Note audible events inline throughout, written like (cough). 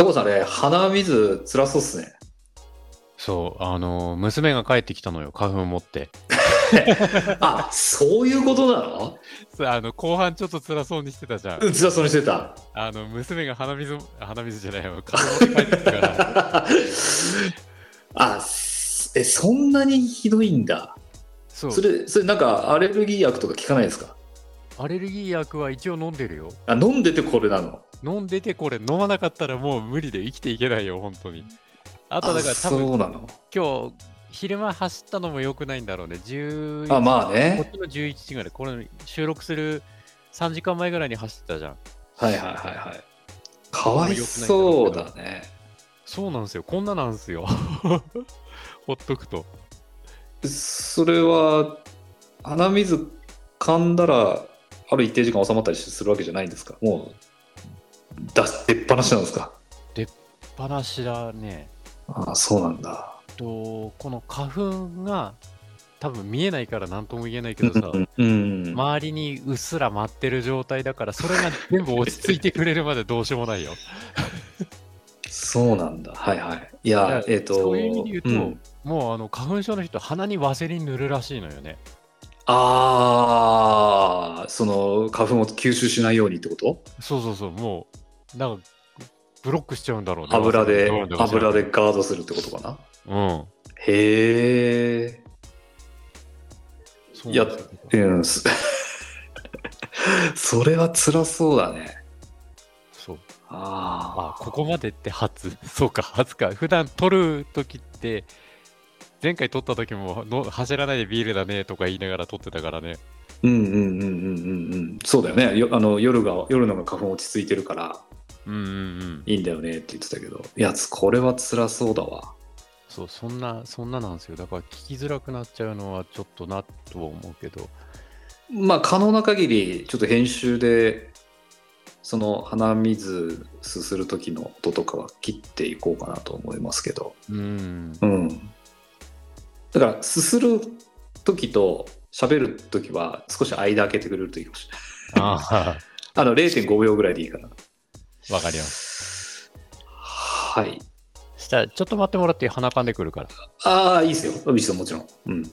佐藤さん、あれ、鼻水辛そうっすね。そう、あの、娘が帰ってきたのよ、花粉持って。(laughs) あ、そういうことなの？あの、後半ちょっと辛そうにしてたじゃん。うん辛そうにしてた。あの、娘が鼻水、鼻水じゃないよ、花粉持って帰ってきたから。(laughs) あ、すえ、そんなにひどいんだ。そうそれ、それなんかアレルギー薬とか効かないですか？アレルギー薬は一応飲んでるよ。あ、飲んでてこれなの？飲んでてこれ飲まなかったらもう無理で生きていけないよ、本当に。あとだからあ多分。今日昼間走ったのも良くないんだろうね。11あ、まあこっね。ちの11時ぐらい、これ収録する3時間前ぐらいに走ってたじゃん。はいはいはいはい。かわいそうだね。そうなんですよ。こんななんですよ。(laughs) ほっとくと。それは、鼻水噛んだら、ある一定時間収まったりするわけじゃないんですか？もう、出し出っ放しなんですか？話だね。ああ、そうなんだ。と、この花粉が多分見えないから何とも言えないけどさ、うんうん。周りにうっすら舞ってる状態だから、それが全部落ち着いてくれるまでどうしようもないよ。そうなんだ。はいはい。いやえっ、と、そういう意味で言うと、んもうあの花粉症の人、鼻にワセリン塗るらしいのよね。ああ、その花粉を吸収しないようにってこと？そうそうそう、もう、なんか、ブロックしちゃうんだろうね。油で油でガードするってことかな？うん。へえ。そうなんですようん。すそれは辛そうだね。そう。ああ、ここまでって初。(laughs) そうか、初か。普段撮るときって、前回撮った時もの走らないでビールだねとか言いながら撮ってたからね。うんうんうんうんうんうん。そうだよね。よあの夜が夜のが花粉落ち着いてるからうんうんうん。いいんだよねって言ってたけど、いやこれは辛そうだわ。そう、そんな、そんななんですよ。だから聞きづらくなっちゃうのはちょっとなとは思うけど。まあ可能な限りちょっと編集でその鼻水すする時の音とかは切っていこうかなと思いますけど。うん。うん。だからすする時と喋る時は少し間開けてくれるといいかもしれない。あ (laughs) あの0.5秒ぐらいでいいかな。あ、わかります。はい。したら、ちょっと待ってもらって鼻かんでくるから。ああ、いいですよ。いいですよ、もちろん。うん。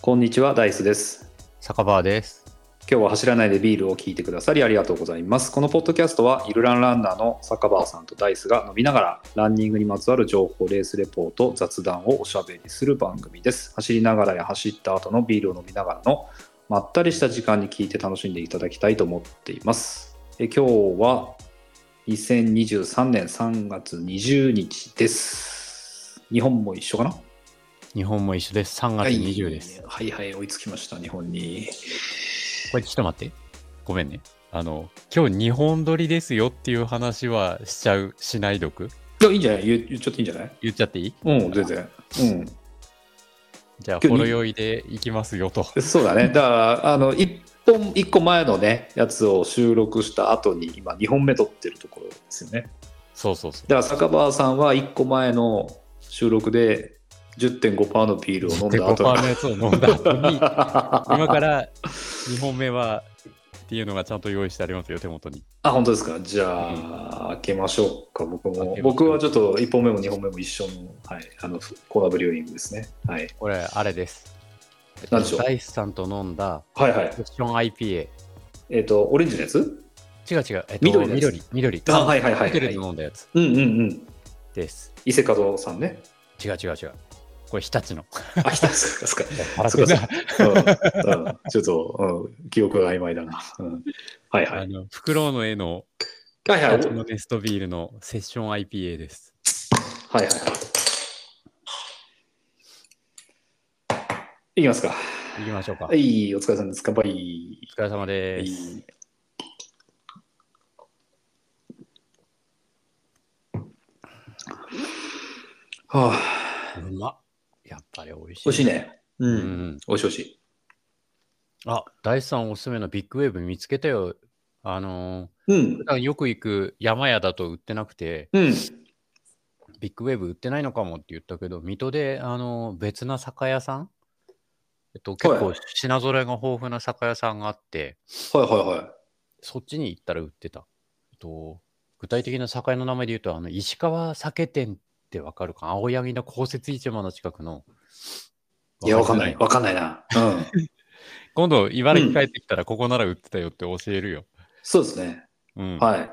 こんにちは、ダイスです。酒場です。今日は走らないでビールを聞いてくださりありがとうございます。このポッドキャストは、イルランランナーの坂場さんとダイスが飲みながら、ランニングにまつわる情報、レースレポート、雑談をおしゃべりする番組です。走りながらや走った後のビールを飲みながらの、まったりした時間に聞いて楽しんでいただきたいと思っています。え今日は、2023年3月20日です。日本も一緒かな？日本も一緒です。3月20です。はいはい、追いつきました、日本に。これちょっと待って。ごめんね。あの、今日日本撮りですよっていう話はしちゃう、しない読いや、いいんじゃない？言言っちゃっていいんじゃない？言っちゃっていい？うん、全然。うん。じゃあ、今日にほろ酔いでいきますよと。(laughs) そうだね。だから、あの、一本、一個前のね、やつを収録した後に、今、2本目撮ってるところですよね。そうそうそう。だから、坂場さんは一個前の収録で、10.5%のビールを飲んだ後5%のやつを飲んだ後に、(laughs) 今から2本目はっていうのがちゃんと用意してありますよ、手元に。あ、本当ですか。じゃあ、開けましょうか、僕も。僕はちょっと1本目も2本目も一緒の、はい、あの、コーナーブリューイングですね。はい。これ、あれです。何でしょう？ダイスさんと飲んだはいはい。セッション IPA。えっ、と、オレンジのやつ？違う違う。えっと、緑緑。緑。あはいはいはいはいホテルで飲んだやつうんうんうん。です。伊勢門さんね。違う違う違う。これ、日立の。あ、来たんですか。そうかなうんうんちょっと、うん、記憶が曖昧だな。うん、はいはい。あの、フクロウの絵のはいはい。日立のネストビールのセッション IPA です。はいはいはい。いきますか。行きましょうか。は。い、お疲れ様です。乾杯。お疲れ様はです。い。はあ、うまっ。やっぱり美味しい。美味しい。ね。う。うんん。美味しい美味しい。あ、大地さんおすすめのビッグウェーブ見つけたよ。あのうんー、普。段よく行く山屋だと売ってなくて、うん。ビッグウェーブ売ってないのかもって言ったけど、水戸で、あのー別な酒屋さん？えっと、結構品揃えが豊富な酒屋さんがあって、はいはいはい。そっちに行ったら売ってた。えっと、具体的な酒屋の名前で言うと、あの、石川酒店ってわかるか？青柳の公設市場の近くの。いや、わかんない。わわかんないな。うん。(laughs) 今度、茨城帰ってきたら、ここなら売ってたよって教えるよ。そうですね。うん。はい。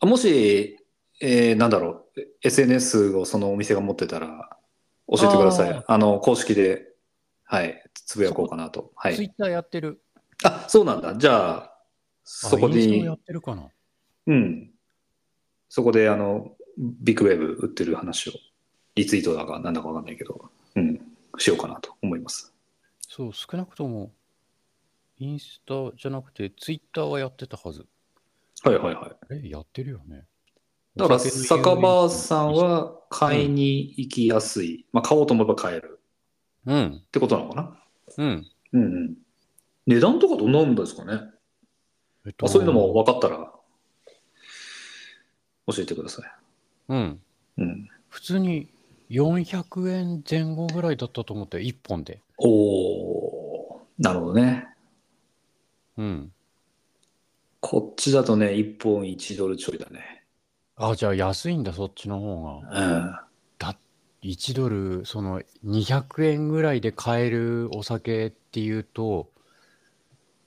あもし、えーなんだろう、SNS をそのお店が持ってたら、教えてください。ああの、公式で、はい、つぶやこうかなと。はい。ツイッターやってる。あ、そうなんだ。じゃあ、そこにや、ってるかなうん。そこで、あの、ビッグウェーブ売ってる話を、リツイートだかなんだかわかんないけど、うん、しようかなと思います。そう、少なくとも、インスタじゃなくて、ツイッターはやってたはず。はいはいはい。え、やってるよね。だから、お酒場さんは買いに行きやすい。まあ、買おうと思えば買えるうん。ってことなのかな？うん。うんうん。値段とかどんなんですかね？えっあそういうのも分かったら、教えてください。うん。普通に400円前後ぐらいだったと思って、1本で。おお、なるほどね。うん。こっちだとね、1本1ドルちょいだね。あ、じゃあ安いんだ、そっちの方が。うん。だ、1ドル、その200円ぐらいで買えるお酒っていうと、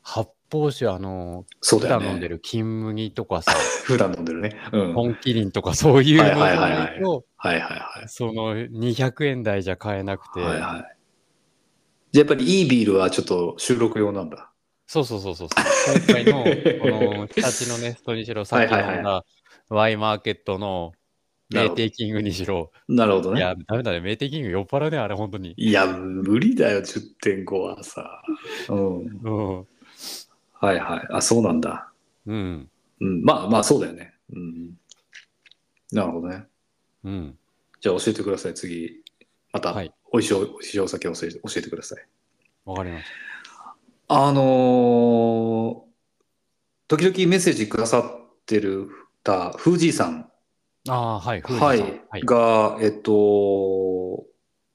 8方酒、あの、だ、普段飲んでる金麦とかさ、(laughs) 普段飲んでるね。うん。本麒麟とかそういうのを、はいはいはい、その200円台じゃ買えなくて。はいはい。じゃやっぱりいいビールはちょっと収録用なんだ。そうそうそうそう。今回の、この、日立のネストにしろ、さっき飲んだワイマーケットの、メーテイキングにしろ。なるほどね。いや、ダメだね。メーテイキング酔っ払うね、あれ、本当に。いや、無理だよ、10.5はさ。うん。うん。はいはい。あ、そうなんだ。うん。うん。まあまあ、そうだよね。うん。なるほどね。うん。じゃあ教えてください、次。また、はい美味しいお、美味しいお酒を教えて教えてください。わかりましあのー時々メッセージくださってるた、フージーさん。た。ああ、はい、はいジさん。はい。が、えっと、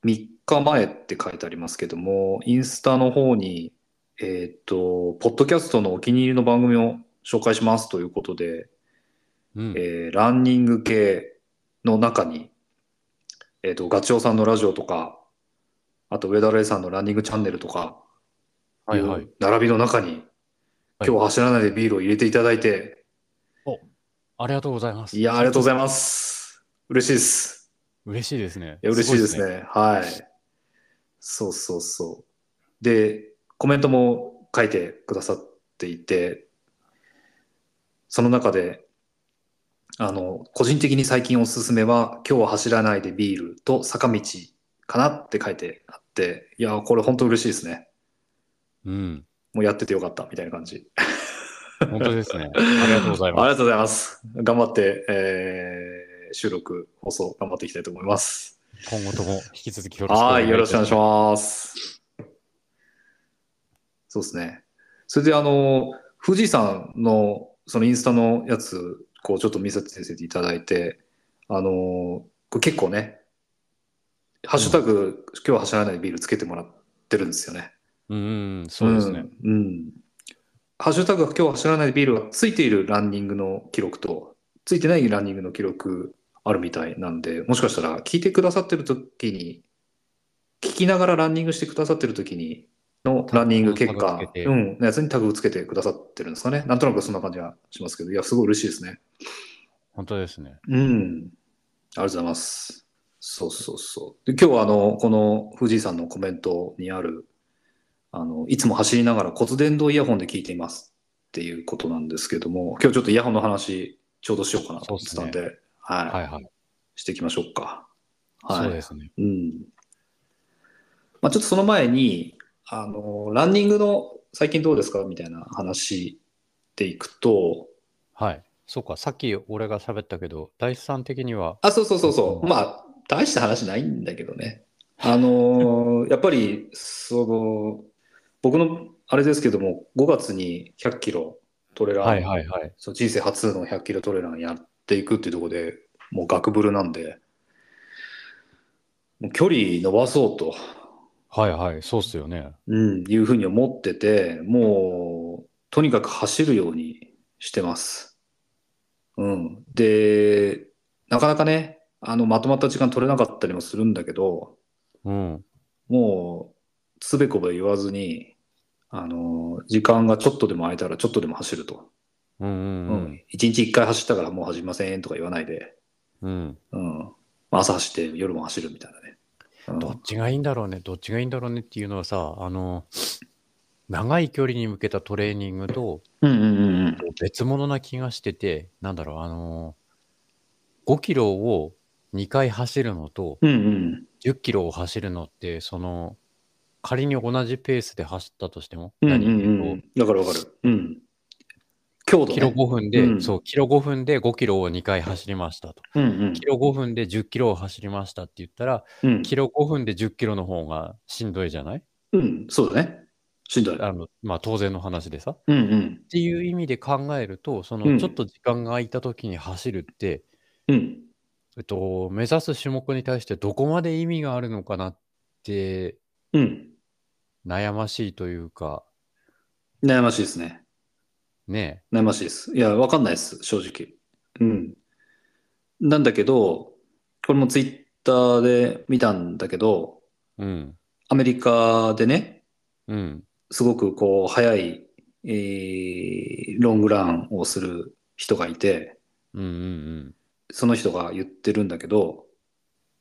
3日前って書いてありますけども、インスタの方に、えっと、ポッドキャストのお気に入りの番組を紹介しますということで、うん。えーランニング系の中に、えっと、ガチョウさんのラジオとか、あと、上田レイさんのランニングチャンネルとか、はいはい並びの中に、はい今日は走らないでビールを入れていただいて、ありがとうございます。いや、ありがとうございます。嬉しいです。嬉しいですね。いや、嬉しいですごね。はい。そうそうそう。で、コメントも書いてくださっていて、その中で、あの、個人的に最近おすすめは、今日は走らないでビールと坂道かなって書いてあって、いや、これ本当嬉しいですね。うん。もうやっててよかったみたいな感じ。本当ですね。ありがとうございます。ありがとうございます。頑張って、えー収録、放送頑張っていきたいと思います。今後とも引き続きよろしくおはい、願いいたよろしくお願いします。そうですね。それで、あの、富士山の、そのインスタのやつ、こう、ちょっと見せていただいて、あの、これ結構ね、ハッシュタグ、今日は走らないビールつけてもらってるんですよね。うん、そうですね。うん。うんハッシュタグが今日走らないビールがついているランニングの記録と、ついてないランニングの記録あるみたいなんで、もしかしたら聞いてくださってる時に、聞きながらランニングしてくださってる時にのランニング結果うん、のやつにタグをつけてくださってるんですかね。なんとなくそんな感じがしますけど、いや、すごい嬉しいですね。本当ですね。うん。ありがとうございます。そうそうそう。で今日はあの、この藤井さんのコメントにある、あの、いつも走りながら骨伝導イヤホンで聞いていますっていうことなんですけども、今日ちょっとイヤホンの話、ちょうどしようかなと思ってたんで、はい、はいはい。していきましょうか。はい。そうですね。うん。まあちょっとその前に、あの、ランニングの最近どうですか？みたいな話でいくと、はい。そうか、さっき俺が喋ったけど、大地さん的には、あ、そうそうそうそうう。んまあ、大した話ないんだけどね。あのー (laughs) やっぱり、その、僕の、あれですけども、5月に100キロトレラン、はいはいはい。そう人生初の100キロトレランやっていくっていうところでもうガクブルなんで、もう距離伸ばそうとはいはい、そうっすよね。うん、いうふうに思ってて、もう、とにかく走るようにしてます。うん。で、なかなかね、あの、まとまった時間取れなかったりもするんだけど、うん。もう、つべこべ言わずに、あの、時間がちょっとでも空いたらちょっとでも走ると。うんううんん一日一回走ったからもう走りませんとか言わないで、うん。うん。朝走って夜も走るみたいなね。うんどっちがいいんだろうね、どっちがいいんだろうねっていうのはさ、あの、長い距離に向けたトレーニングとうんうんうんうん。別物な気がしてて、なんだろう、あの、5キロを2回走るのとうんうん。10キロを走るのって、その、仮に同じペースで走ったとしても、うんうん何うんうん。わかるわかる。うん。強度、ね。キロ5分で、うんそう、キロ5分で5キロを2回走りましたと。うんうんキロ5分で10キロを走りましたって言ったら、うん。キロ5分で10キロの方がしんどいじゃない？うん、そうだね。しんどい。あの、まあ当然の話でさ。っうんうん。ていう意味で考えると、そうんのちょっと時間が空いた時に走るって、うん。えっと、目指す種目に対してどこまで意味があるのかなってうん。悩ましいというか、悩ましいですね。ね悩ましいです。いや、わかんないです、正直。うん。なんだけど、これもツイッターで見たんだけど、え。うん。アメリカでね、うん。すごくこう、速い、えーロングランをする人がいて、うんうんその人が言ってるんだけど、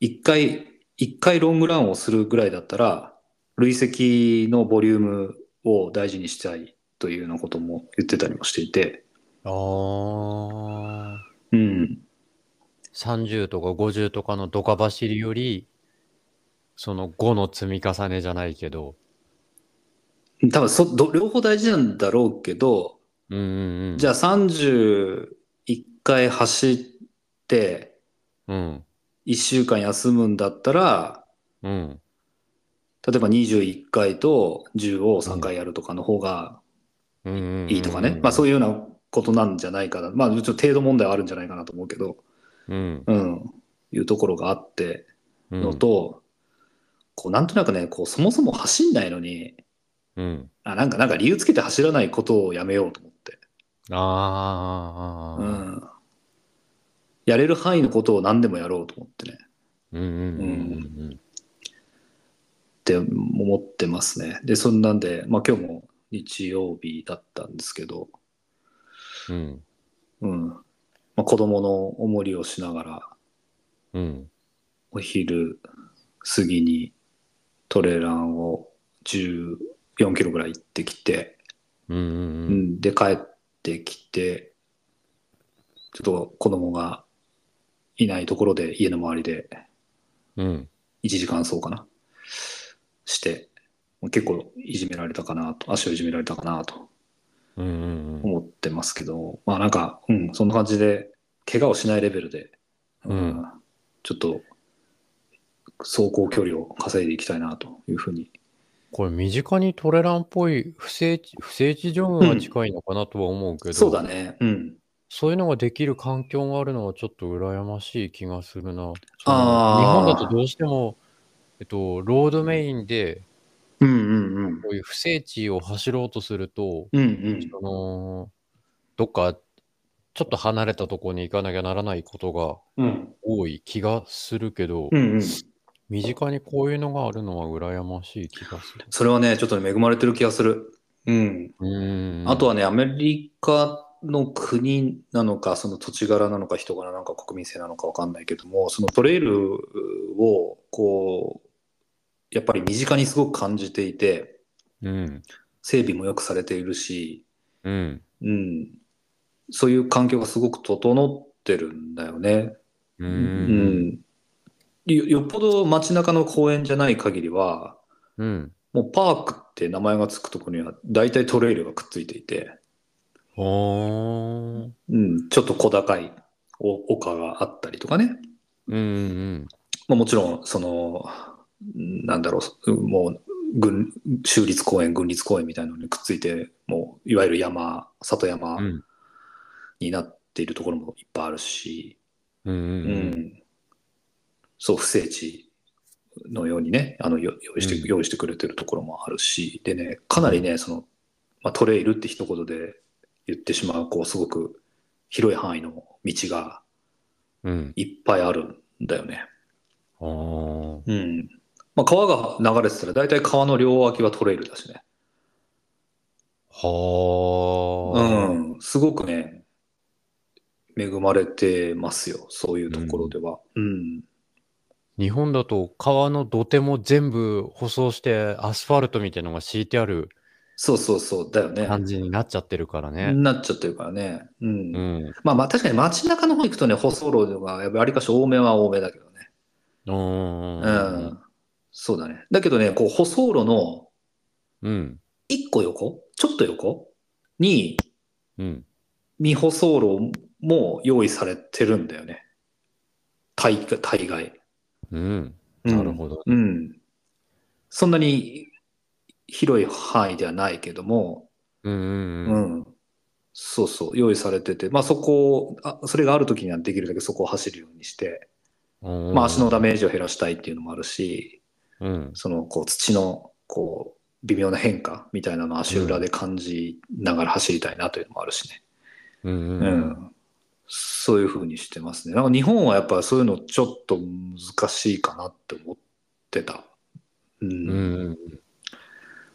一回、一回ロングランをするぐらいだったら、累積のボリュームを大事にしたいというようなことも言ってたりもしていて、うん。ああ。うん。30とか50とかのドカ走りより、その5の積み重ねじゃないけど、多分そど、両方大事なんだろうけど、うんうんうん。じゃあ31回走って、うん。1週間休むんだったら、うん。例えば21回と10を3回やるとかの方が。いいとかね。まあそういうようなことなんじゃないかな。まあちょっと程度問題はあるんじゃないかなと思うけど、うん。うん。いうところがあってうん。のと、こうなんとなくね、こうそもそも走んないのに、うん。あなんかなんか理由つけて走らないことをやめようと思って。ああ。うん。やれる範囲のことを何でもやろうと思ってね。うんうんうんって思ってますね。で、そんなんで、まあ今日も日曜日だったんですけど、うん。うん。うん。まあ、子供のおもりをしながら、うん。お昼過ぎにトレランを14キロぐらい行ってきて、うんううんん、で帰ってきて、ちょっと子供がいないところで家の周りでうん。うん。1時間そうかなして、結構いじめられたかなと、足をいじめられたかなとうんうん思ってますけど、まあなんか、うん、そんな感じで、怪我をしないレベルで、うんちょっと、走行距離を稼いでいきたいなというふうに。これ身近にトレランっぽい不正地、不正地ジが近いのかなとは思うけど、そうだね。うん。そういうのができる環境があるのはちょっと羨ましい気がするな。日本だとどうしても、えっと、ロードメインでうんうんうん。こういう不正地を走ろうとすると、うんうん。そのどっかちょっと離れたところに行かなきゃならないことがうん多い気がするけど、うんうん。身近にこういうのがあるのは羨ましい気がする。それはね、ちょっとね恵まれてる気がする。うん。うーん。あとはね、アメリカの国なのか、その土地柄なのか、人柄なのか、国民性なのかわかんないけども、そのトレイルを、こう、やっぱり身近にすごく感じていて、うん。整備もよくされているし、うん。うん、そういう環境がすごく整ってるんだよね。う。うんん。よよっぽど街中の公園じゃない限りは、うん。もうパークって名前がつくところには大体トレイルがくっついていて。うん、ちょっと小高いお丘があったりとかね。うんうんまあ、もちろん、その、なんだろう、もう、軍、州立公園、軍立公園みたいなのにくっついて、もう、いわゆる山、里山うん。になっているところもいっぱいあるし、うん。ううんん。そう、不整地のようにね、あのよ用意して、うん用意してくれてるところもあるし、でね、かなりね、その、まあ、トレイルって一言で言ってしまう、こう、すごく広い範囲の道がうん。いっぱいあるんだよね。あーうん。まあ、川が流れてたら、大体川の両脇はトレイルだしね。はうあ。ん。すごくね、恵まれてますよ、そういうところでは。うん。日本だと川の土手も全部舗装してアスファルトみたいなのが敷いてあるそうそうそう、だよね。感じになっちゃってるからね。なっちゃってるからね。うん。うん。まあまあ確かに街中の方行くとね、舗装路がやっぱりありかし多めは多めだけどね。うん。うん。そうだね。だけどね、こう舗装路のうん。一個横？ちょっと横？にうん。未舗装路も用意されてるんだよね。大概。大概。うん。うんなるほど。うん。そんなに広い範囲ではないけども、うんうんううん。ん。そうそう、用意されてて、まあそこを、あそれがある時にはできるだけそこを走るようにして、うんまあ足のダメージを減らしたいっていうのもあるし、うん。そのこう土のこう微妙な変化みたいなのを足裏で感じながら走りたいなというのもあるしね。うんううんん。そういうふうにしてますね。なんか日本はやっぱそういうのちょっと難しいかなって思ってた。うん。うんうん。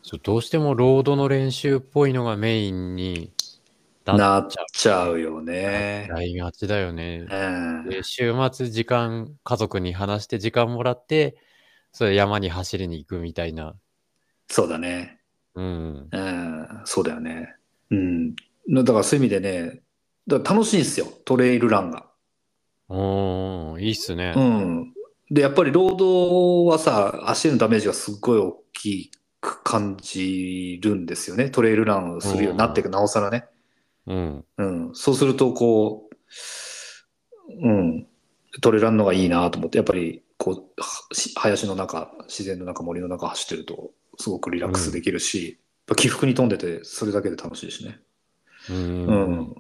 そうどうしてもロードの練習っぽいのがメインにななっっちゃう。よね。やりがちだよね。うん。で週末時間、家族に話して時間もらって、それ山に走りに行くみたいな。そうだね。うん。うん。そうだよね。うん。だからそういう意味でね、だ楽しいんですよ。トレイルランが。おー、いいっすね。うん。で、やっぱり労働はさ、足へのダメージがすっごい大きく感じるんですよね。トレイルランをするようになっていく、なおさらね。うん。うん。そうすると、こう、うん。トレランのがいいなと思って、やっぱり、こう、林の中、自然の中、森の中走ってると、すごくリラックスできるし、やっぱ起伏に富んでて、それだけで楽しいしね。う。うんん。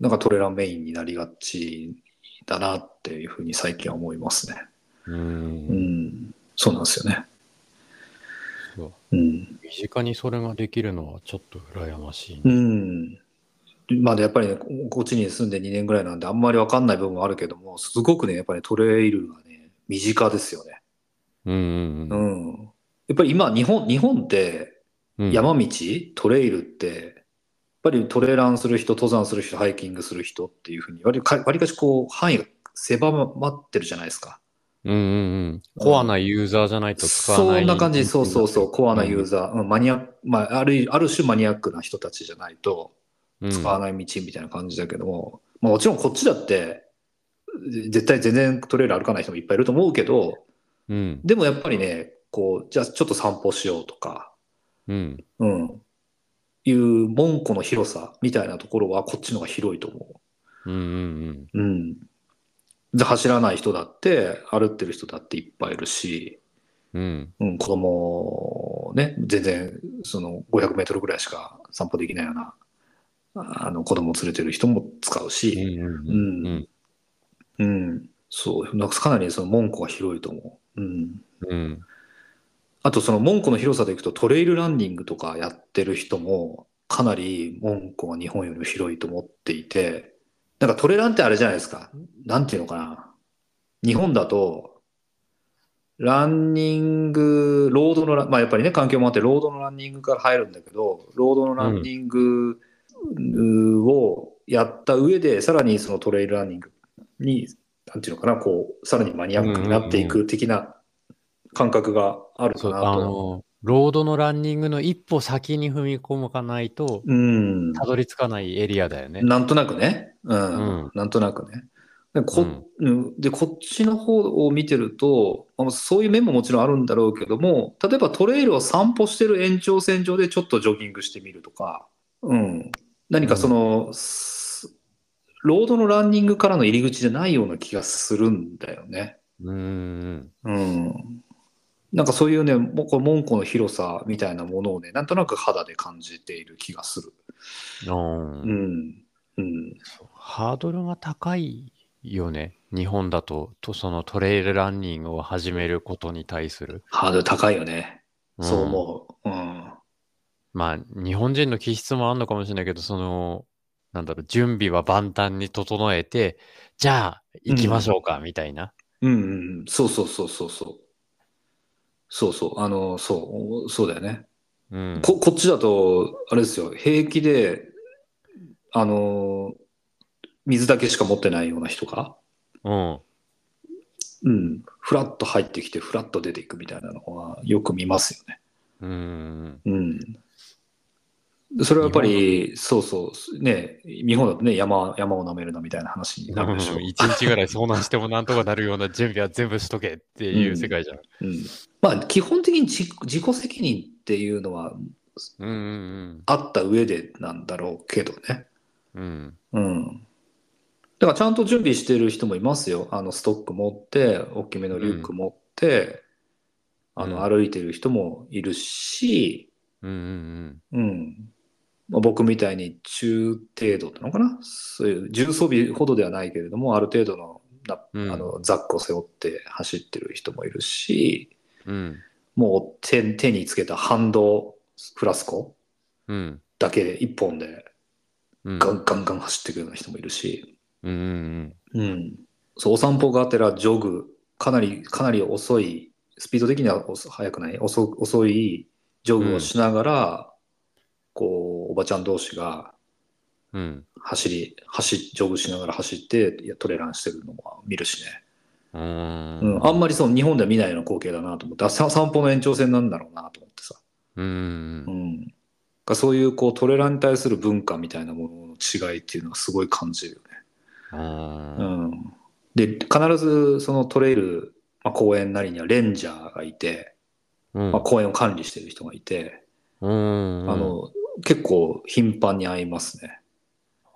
なんかトレランメインになりがちだなっていうふうに最近は思いますね。う。うんん。そうなんですよね。そううん。身近にそれができるのはちょっと羨ましい。うん。まあ、やっぱりね、ここっちに住んで2年ぐらいなんで、あんまりわかんない部分もあるけども、すごくね、やっぱりトレイルがね、身近ですよね。うんうんううん。ん。やっぱり今、日本、日本って、うん山道、トレイルって、やっぱりトレランする人、登山する人、ハイキングする人っていうふうに、割りか割かしこう、範囲が狭まってるじゃないですか。うんうんうん。コアなユーザーじゃないと使わない。そんな感じ、そうそうそう、コアなユーザー、うんマニアまあ、ある、ある種マニアックな人たちじゃないと、うん使わない道みたいな感じだけども、まあ、もちろんこっちだって、絶対全然トレイル歩かない人もいっぱいいると思うけど、うん。でもやっぱりね、こう、じゃあちょっと散歩しようとか、うん。うん、いう門戸の広さみたいなところはこっちの方が広いと思うんうんう。うん。で、走らない人だって、歩ってる人だっていっぱいいるし、うん。うん、子供ね、全然その500メートルぐらいしか散歩できないような、あの子供を連れてる人も使ううんし、うんうんうん。うん、そう、なんかかなりその門戸が広いと思う。うん。うん。あとその門戸の広さでいくとトレイルランニングとかやってる人もかなり門戸が日本よりも広いと思っていて、なんかトレランってあれじゃないですか。なんていうのかな。日本だと、ランニング、ロードのまあやっぱりね、環境もあって、ロードのランニングから入るんだけど、ロードのランニングうをやった上で、さらにそのトレイルランニングに、なんていうのかな、こう、さらにマニアックになっていく的な感覚があるかなと。あの、ロードのランニングの一歩先に踏み込かないと、うん。たどり着かないエリアだよね。なんとなくね。うん。うんなんとなくね。でこ,、うんで、こっちの方を見てると、あのそういう面ももちろんあるんだろうけども、例えばトレイルを散歩してる延長線上でちょっとジョギングしてみるとか、うん。何かその、すロードのランニングからの入り口じゃないような気がするんだよね。うん。うん。なんかそういうね、もうこう門戸の広さみたいなものをね、なんとなく肌で感じている気がする。うんうん。うん。ハードルが高いよね。日本だと、とそのトレイルランニングを始めることに対する。ハードル高いよね。うんそう思う。うん。まあ、日本人の気質もあるのかもしれないけど、その、なんだろう、準備は万端に整えて、じゃあ、行きましょうか、みたいな。うんうんうん。そうそうそうそうそう。そうそう。あの、そう、そうだよね。うん。ここっちだと、あれですよ、平気で、あの、水だけしか持ってないような人が、うん。うん、フラッと入ってきて、フラッと出ていくみたいなのはよく見ますよね。うん。うん。それはやっぱり、そうそう、ね、日本だとね、山、山を舐めるなみたいな話になるでしょう。一日ぐらい遭難してもなんとかなるような準備は全部しとけっていう世界じゃん。うん。まあ、基本的に自自己責任っていうのはうんうんあった上でなんだろうけどね。うん。うん。だからちゃんと準備してる人もいますよ。あのストック持って、大きめのリュック持って、あのうん歩いてる人もいるし、うんうんうん。まあ、僕みたいに中程度なのかな？そういう重装備ほどではないけれども、ある程度のなうんあのザックを背負って走ってる人もいるし、うん。うん。もう手手につけたハンドフラスコうん。だけで一本でうん。ガンガンガン走っていくような人もいるし、うんうんうん、そうお散歩がてらジョグかなりかなり遅いスピード的には遅速くない？遅遅いジョグをしながら、こうおばちゃん同士がうん。うん。走り走ジョグしながら走っていやトレランしてるのも見るしね、うん。うんあんまりその日本では見ないような光景だなと思って。あさ散歩の延長線なんだろうなと思ってさ、うん。うん、がそういうこうトレランに対する文化みたいなものの違いっていうのはすごい感じるよね。うんうん、で必ずそのトレイル、まあ、公園なりにはレンジャーがいて、うん。まあ、公園を管理してる人がいて、うん。あの結構頻繁に会いますね。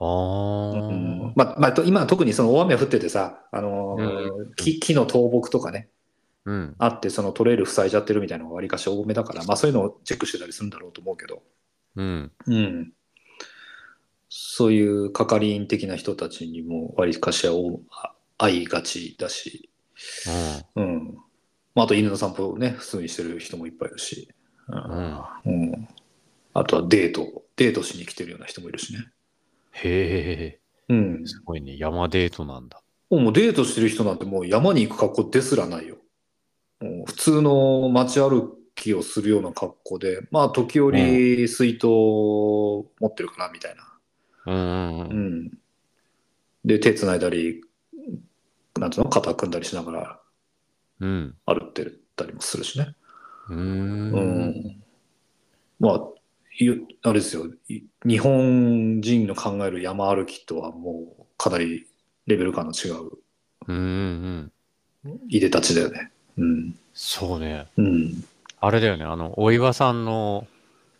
あうーん。まあまあ、と今特にその大雨降っててさ、あのー木木の倒木とかね。うん。あってそのトレイル塞いじゃってるみたいなのがわりかし多めだから、まあ、そういうのをチェックしてたりするんだろうと思うけど、うん。うん、そういう係員的な人たちにもわりかしはお会いがちだし、うん。まあ、あと犬の散歩をね、普通にしてる人もいっぱいいるし。うん。うん。うんあとはデート、デートしに来てるような人もいるしね。へうんえ。すごいね山デートなんだもうデートしてる人なんてもう山に行く格好ですらないよ。もう普通の街歩きをするような格好で、まあ時折水筒を持ってるかなみたいな。うんうん。で、手つないだり、なんていうの？肩組んだりしながらうん歩ってたりもするしね。ううんん。まあ、ゆあれですよ。い日本人の考える山歩きとはもうかなりレベル感の違ううんうんいでたちだよね。うん。そうねうん。あれだよねあのお岩さんの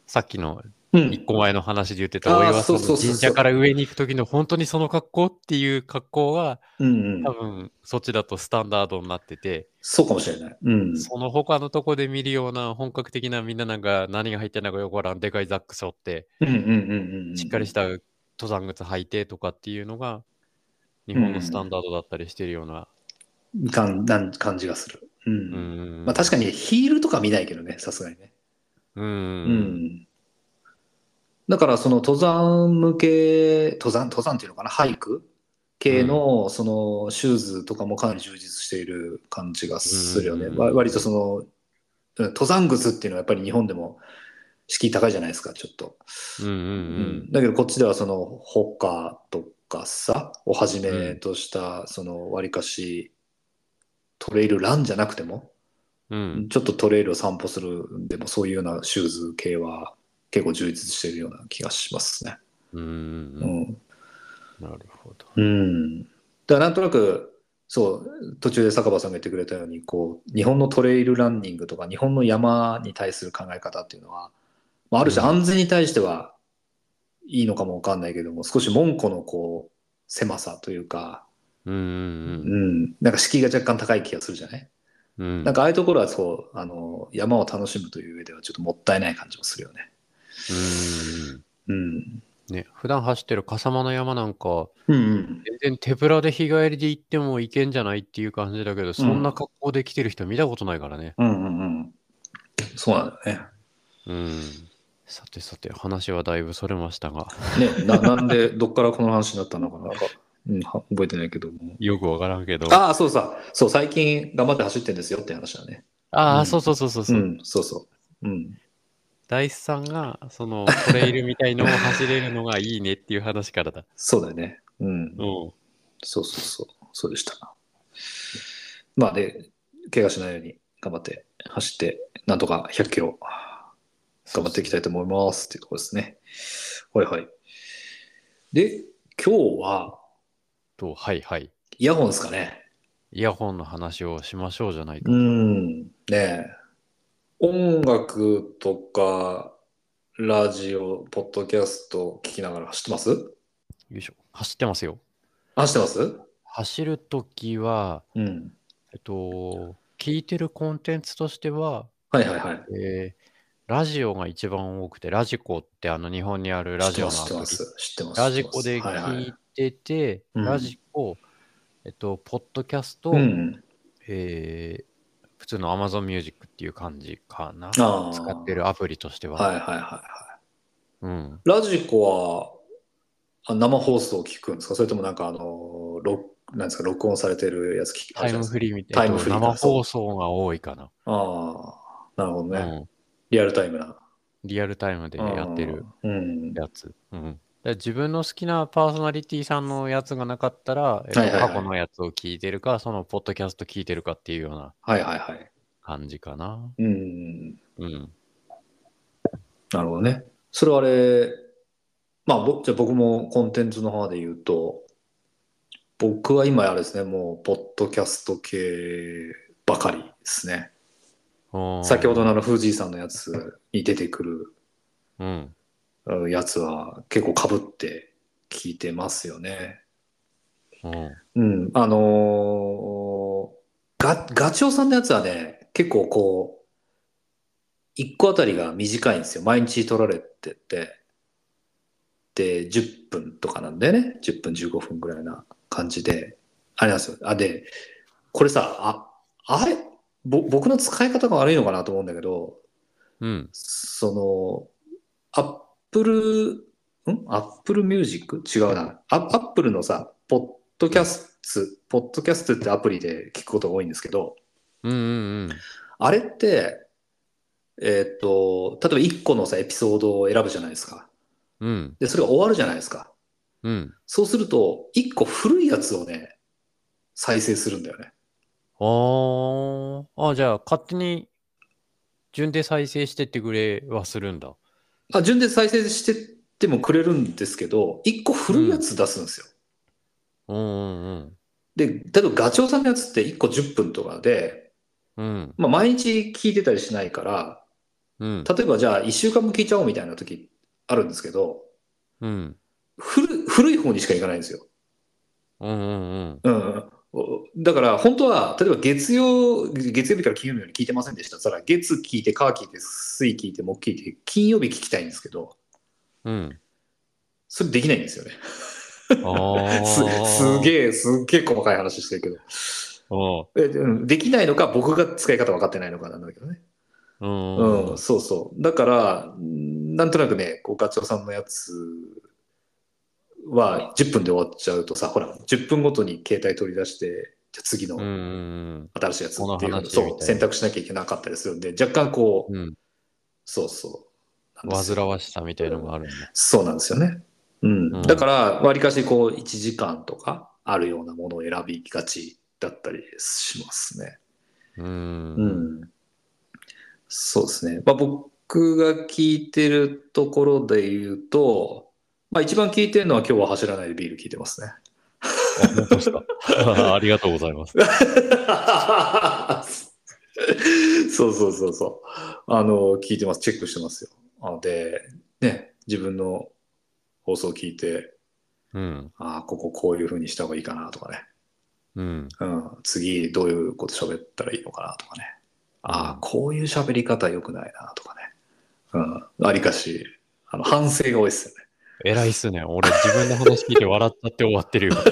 さっきのうん一個前の話で言ってたお岩さんの神社から上に行く時の本当にその格好っていう格好はうんうん多。分そっちだとスタンダードになってて、そうかもしれない。うん。その他のとこで見るような本格的なみんななんか何が入ってんのかよくわからんでかいザック背負って。しっかりした登山靴履いてとかっていうのが日本のスタンダードだったりしてるような。かんなん感じがする。う。うんんまあ確かにヒールとか見ないけどね、さすがにね。うんうん。だからその登山向け、登山、登山っていうのかな、ハイク系のそのシューズとかもかなり充実している感じがするよね。うん。わ割とその、うん登山靴っていうのはやっぱり日本でも敷居高いじゃないですか、ちょっと。うんうんううん。だけどこっちではそのホッカーとかさをはじめとしたそのわりかしトレイルランじゃなくてもちょっとトレイルを散歩するんでもそういうようなシューズ系は結構充実しているような気がしますね。ううんうんん。なるほど。うん。だからなんとなくそう途中で坂場さんが言ってくれたようにこう日本のトレイルランニングとか日本の山に対する考え方っていうのは、まあ、ある種うん安全に対してはいいのかもわかんないけども少し門戸のこう狭さというか、うんううんん、なんか敷居が若干高い気がするじゃない？うんうんなんかああいうところはそうあの山を楽しむという上ではちょっともったいない感じもするよね。うんうん、ね、普段走ってる笠間の山なんか、うんうん。全然手ぶらで日帰りで行ってもいけんじゃないっていう感じだけど、そんな格好で来てる人見たことないからね。うんうんうん。そうなんだよね。うん。さてさて、話はだいぶそれましたが、ね、ななんで、どっからこの話になったのかななんか、うん、は覚えてないけども。よくわからんけど。ああ、そうさ。そう、最近頑張って走ってんですよって話だね。ああ、うんそうそうそうそうそうう。ん、そうそう。うん。ダイスさんが、その、トレイルみたいのを走れるのがいいねっていう話からだ。(laughs) そうだよね。うん。うん。そうそうそう。そうでした。まあで、怪我しないように頑張って走って、なんとか100キロ頑張っていきたいと思いますっていうところですね。はいはい。で、今日はと、はいはい。イヤホンですかね。イヤホンの話をしましょうじゃないか。うん。ねえ。音楽とか、ラジオ、ポッドキャスト聞きながら走ってます？よいしょ。走ってますよ。走ってます？走るときは、うん。えっと、聞いてるコンテンツとしては、はいはいはい。えーラジオが一番多くて、ラジコってあの日本にあるラジオの知ってまアプリ。す。知ってます。ラジコではいはい聞いてて、うんラジコ、えっと、ポッドキャスト、うん。えー普通の Amazon Music っていう感じかな。使ってるアプリとしては。はいはいはいはうん。い。ラジコはあ生放送聞くんですか？それともなんかあの、録なんですか？録音されてるやつ聞くタイムフリー。みたいな。タイムフリーか生放送が多いかな。ああ、なるほどね。うん。リアルタイムな。リアルタイムでやってるうん。やつ。うん。で自分の好きなパーソナリティさんのやつがなかったら、えっとはいはいはい過去のやつを聞いてるか、そのポッドキャスト聞いてるかっていうようなはいはいはい。感じかな。うん。うん。なるほどね。それはあれ、まあ、ぼじゃあ僕もコンテンツの方で言うと、僕は今あれですね、もう、ポッドキャスト系ばかりですね。先ほどのあの、藤井さんのやつに出てくるうん。うんやつは結構被って聞いてますよね。うん。うん。あのーガ、ガチョウさんのやつはね、結構こう、一個あたりが短いんですよ。毎日撮られてて。で、10分とかなんだよね。10分15分ぐらいな感じで。あれなんですよ。あ、で、これさ、あ、あれぼ僕の使い方が悪いのかなと思うんだけど、うん。その、アップル、ん？アップルミュージック違うな。アアップルのさ、ポッドキャスト、ポッドキャストってアプリで聞くことが多いんですけど、うんうんうん。あれって、えーっと、例えば1個のさ、エピソードを選ぶじゃないですか。うん。で、それが終わるじゃないですか。うん。そうすると、1個古いやつをね、再生するんだよね。あーあ、じゃあ勝手に順で再生してってくれはするんだ。あ、順で再生してってもくれるんですけど、1個古いやつ出すんですよ。うんうんで、例えばガチョウさんのやつって1個10分とかで、うん。うん。まあ、毎日聞いてたりしないから、うん。例えばじゃあ1週間も聞いちゃおうみたいな時あるんですけど、うん。古古い方にしかいかないんですよ。うんうんうん。うん。おだから本当は、例えば月曜、月曜日から金曜日まで聞いてませんでしたら、月聞いて、火聞いて、水聞いて、木聞いて、金曜日聞きたいんですけど、うん。それできないんですよね。(laughs) すすげえ、すっげえ細かい話してるけど。え。できないのか、僕が使い方分かってないのかなんだけどね。うん。そうそう。だから、んなんとなくね、こうガチョウさんのやつは10分で終わっちゃうとさ、ほら、10分ごとに携帯取り出して、じゃあ次の新しいやつっていうのをそう選択しなきゃいけなかったりするんで、若干こう、うん。そうそう。煩わしさみたいのがあるんだ。そうなんですよね。うん。うんだから、わりかしこう、1時間とかあるようなものを選びがちだったりしますね。う。うんん。そうですね。まあ、僕が聞いてるところで言うと、まあ、一番聞いてるのは今日は走らないでビール聞いてますね。あ、本当ですか？(laughs) ありがとうございます。そうそうそうそう。あの、聞いてます。チェックしてますよ。あので、ね、自分の放送を聞いて、うん。ああ、こここういう風にした方がいいかなとかね。うん。うん、次どういうこと喋ったらいいのかなとかね。ああうん、こういう喋り方良くないなとかね。うん、ありかし、あの反省が多いですよね。偉いっすね。俺自分の話聞いて笑っちゃって終わってるよ。(laughs)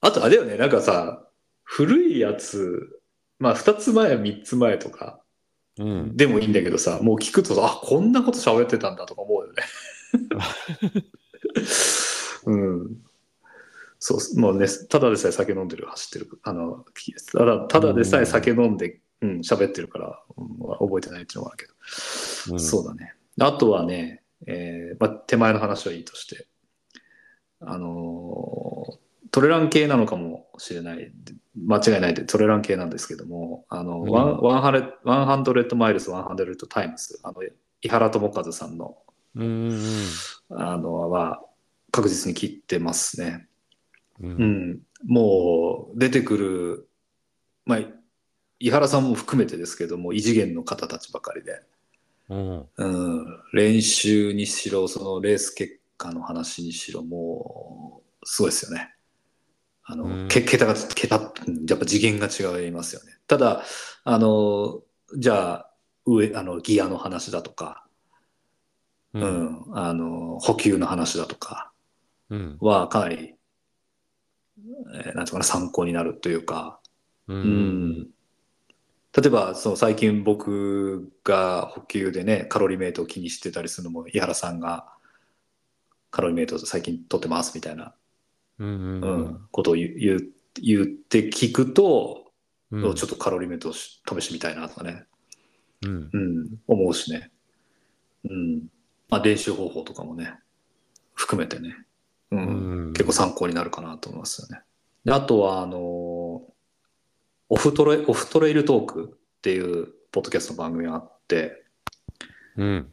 あとあれよね、なんかさ、古いやつ、まあ2つ前、3つ前とかうん。でもいいんだけどさ、もう聞くと、あ、こんなこと喋ってたんだとか思うよね。(laughs) うん。そう、もうね、ただでさえ酒飲んでる、走ってる、あの、ただただでさえ酒飲んで、うん、喋ってるから、うん覚えてないっていうのもあるけど、うんそうだね。あとはね、えーまあ、手前の話はいいとして、あのートレラン系なのかもしれない、間違いないでトレラン系なんですけども、あの、うん One one ハレ one hundred miles、one hundred times、あの、井原知一さんの、うんうんあの、は、確実に切ってますね。うん。う。うんん。もう、出てくる、まあ、井原さんも含めてですけども、異次元の方たちばかりで、うん。うん、練習にしろ、そのレース結果の話にしろ、もう、すごいですよね。あの、うんけ桁が、桁、うんやっぱ次元が違いますよね。ただ、あの、じゃあ、上、あの、ギアの話だとか、う。うんん、あの、補給の話だとかうん。は、かなり、えーなんていうかな、参考になるというか、う。うんん例えばその最近僕が補給でねカロリーメイトを気にしてたりするのも井原さんがカロリーメイト最近取ってますみたいな、うん。ううんん。ことを言う言って聞くと、うん。ちょっとカロリーメイトをし試してみたいなとかね、うん。うん、思うしね、うんまあ、練習方法とかもね含めてね、うんうん結構参考になるかなと思いますよね。であとはあのオフトレオフトレイルトークっていうポッドキャストの番組があって。うん。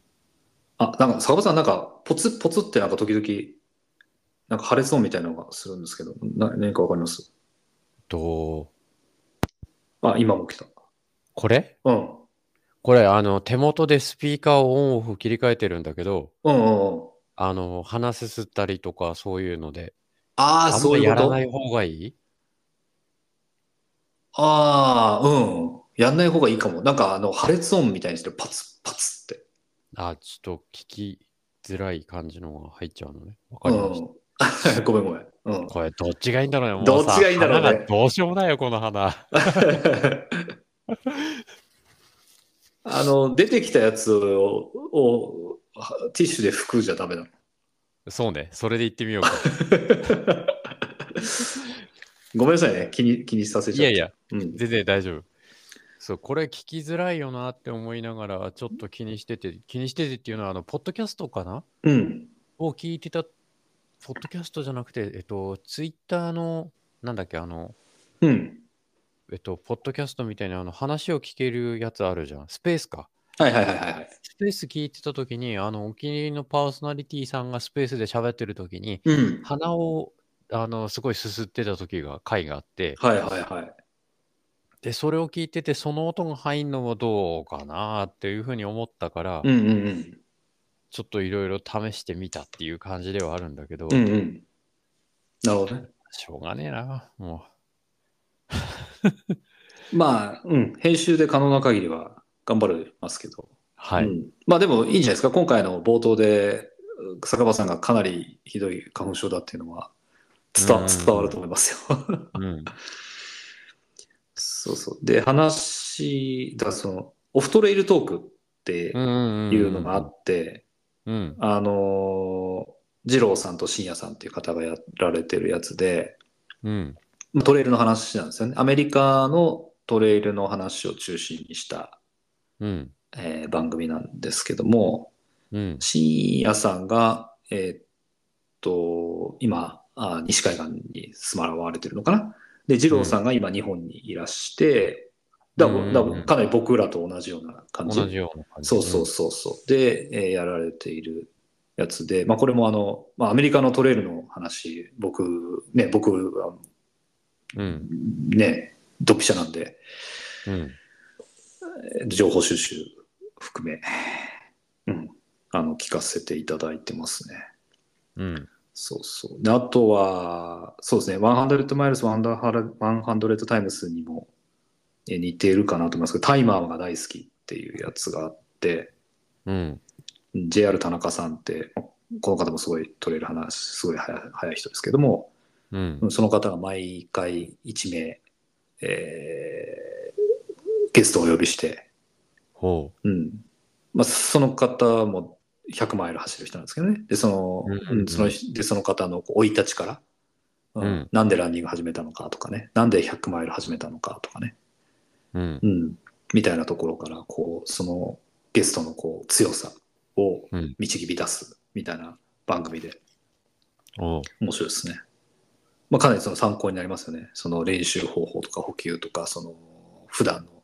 あなんか坂本さんなんかポツポツってなんか時々なんか破裂音みたいなのがするんですけどな何かわかります？と、あ今も来た。これ？うん。これ、あの、手元でスピーカーをオンオフ切り替えてるんだけど、うんうんうん。あの、鼻すすったりとか、そういうので、ああそういうこと？やらない方がいい？ああうんやんない方がいいかもなんかあの破裂音みたいにしてパツパツってあ、ちょっと聞きづらい感じのが入っちゃうのね。わかりました。うん、(laughs) ごめんごめん。うん、これ、どっちがいいんだろうね。もうどっちがいいんだろうねどうしようもないよ、この花。(laughs) あの出てきたやつををティッシュで拭くじゃダメなの。そうね。それで言ってみようか。(laughs) ごめんなさいね気に気にさせちゃって。いやいや、うん、全然大丈夫。そう、これ聞きづらいよなって思いながら、ちょっと気にしてて、気にしててっていうのは、あの、ポッドキャストかな？うん、を聞いてた、ポッドキャストじゃなくて、えっと、ツイッターの、なんだっけ、あの、うん。えっと、ポッドキャストみたいなあの話を聞けるやつあるじゃん。スペースか。はいはいはいはいはい。スペース聞いてたときに、あの、お気に入りのパーソナリティさんがスペースで喋ってるときに、うん。鼻を、あの、すごいすすってた時が、回があって、はいはいはい。で、それを聞いてて、その音が入んのはどうかなっていうふうに思ったから、うんうんうん。ちょっといろいろ試してみたっていう感じではあるんだけど、うんうん。なるほどね。しょうがねえな、も (laughs) まあ、うん、編集で可能な限りは頑張りますけど。う。はい。うんまあでもいいんじゃないですか？今回の冒頭で、坂場さんがかなりひどい花粉症だっていうのは伝わると思いますよ。うん。そうそう。で、話、だその、オフトレイルトークって。いうのがあって、うん。あのー、二郎さんと深夜さんっていう方がやられてるやつで、うん。トレイルの話なんですよね。アメリカのトレイルの話を中心にした、うん。えー番組なんですけども、うん。深夜さんが、えーっと、今、あ西海岸に住まわれてるのかな？で、二郎さんが今日本にいらして、だうんだかなり僕らと同じような感じ。同じような感じ。そうそうそうそう。で、えーやられているやつで、まあこれもあの、まあアメリカのトレイルの話、僕、ね、僕はうん。ね、ドッピシャなんで、うん。えー情報収集含め、うん、あの、聞かせていただいてますね。うん。そうそう。で、あとは、そうですね、100マイルス、100タイムスにもえー似ているかなと思いますけど、タイマーが大好きっていうやつがあって、うん。うん JR 田中さんって、この方もすごいトレイル話、すごい早い早い人ですけども、うんう。んその方が毎回1名、えーゲストをお呼びして、ほうんまあ、その方も100マイル走る人なんですけどね。で、その、うんうんそのでその方の生い立ちから、うんうんなんでランニング始めたのかとかね、なんで100マイル始めたのかとかね、う。うんう。ん、みたいなところから、こう、そのゲストのこう強さをうん導き出すみたいな番組で、おう面白いですね。まあ、かなりその参考になりますよね。その練習方法とか補給とか、その普段の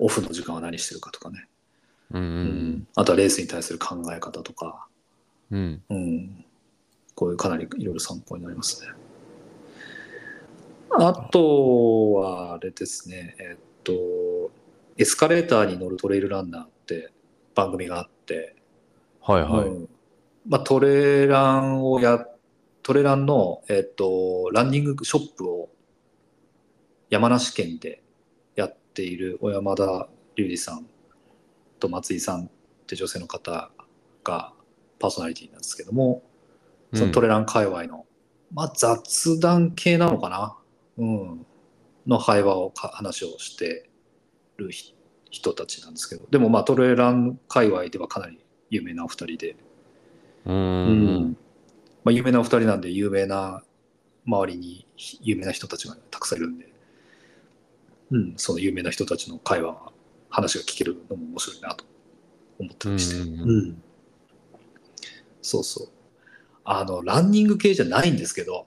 オフの時間は何してるかとかね。うんあとはレースに対する考え方とか、うん。うん、こういうかなりいろいろ参考になりますね。あとは、あれですね、えっと、エスカレーターに乗るトレイルランナーって番組があって、はいはい。うん。まあ、トレランをや、トレランの、えっと、ランニングショップを山梨県でやっている小山田隆二さんと松井さんって女性の方がパーソナリティなんですけども、そのトレラン界隈の、まあ、雑談系なのかな、うん、の会話をか話をしてるひ人たちなんですけど。でもまあトレラン界隈ではかなり有名なお二人で、うん。ううん。まあ、有名なお二人なんで有名な周りに有名な人たちがたくさんいるんで、うん、その有名な人たちの会話が話が聞けるのも面白いなと思ったりして、うんうんうんそうそうあのランニング系じゃないんですけど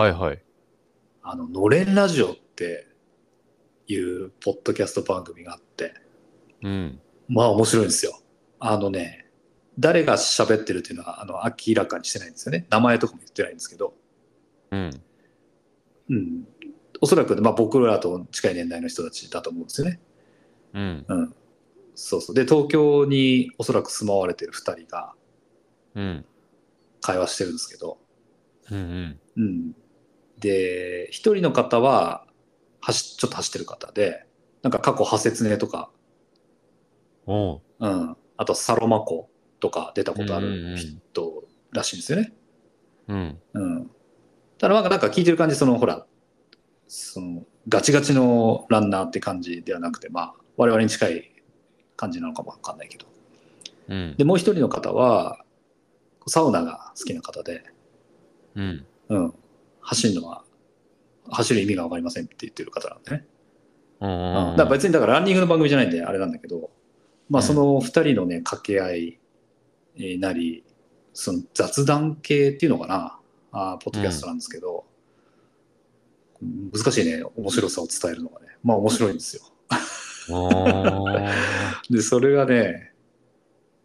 はいはい。あの、のれんラジオっていうポッドキャスト番組があって、うん。まあ面白いんですよ。あのね、誰が喋ってるっていうのは、あの、明らかにしてないんですよね。名前とかも言ってないんですけど、うん。うん。おそらく、まあ僕らと近い年代の人たちだと思うんですよね。うん。うん。そうそう。で、東京におそらく住まわれてる二人がうん。会話してるんですけど、うん。うん。で、一人の方は、走ちょっと走ってる方で、なんか過去派説明とかおう。うん、あとサロマ湖とか出たことある人らしいんですよね。うん。うん、ただなんかなんか聞いてる感じそのほらそのガチガチのランナーって感じではなくてまあ我々に近い感じなのかもわかんないけどうんで。もう一人の方はサウナが好きな方で、うん。うん、走るのは走る意味が分かりませんって言ってる方なんでね。うん。うん、だから別にだからランニングの番組じゃないんであれなんだけど、まあ、うんその2人のね掛け合いえーなりその雑談系っていうのかなあーポッドキャストなんですけど、難しいね面白さを伝えるのがねまあ面白いんですよ。でそれがね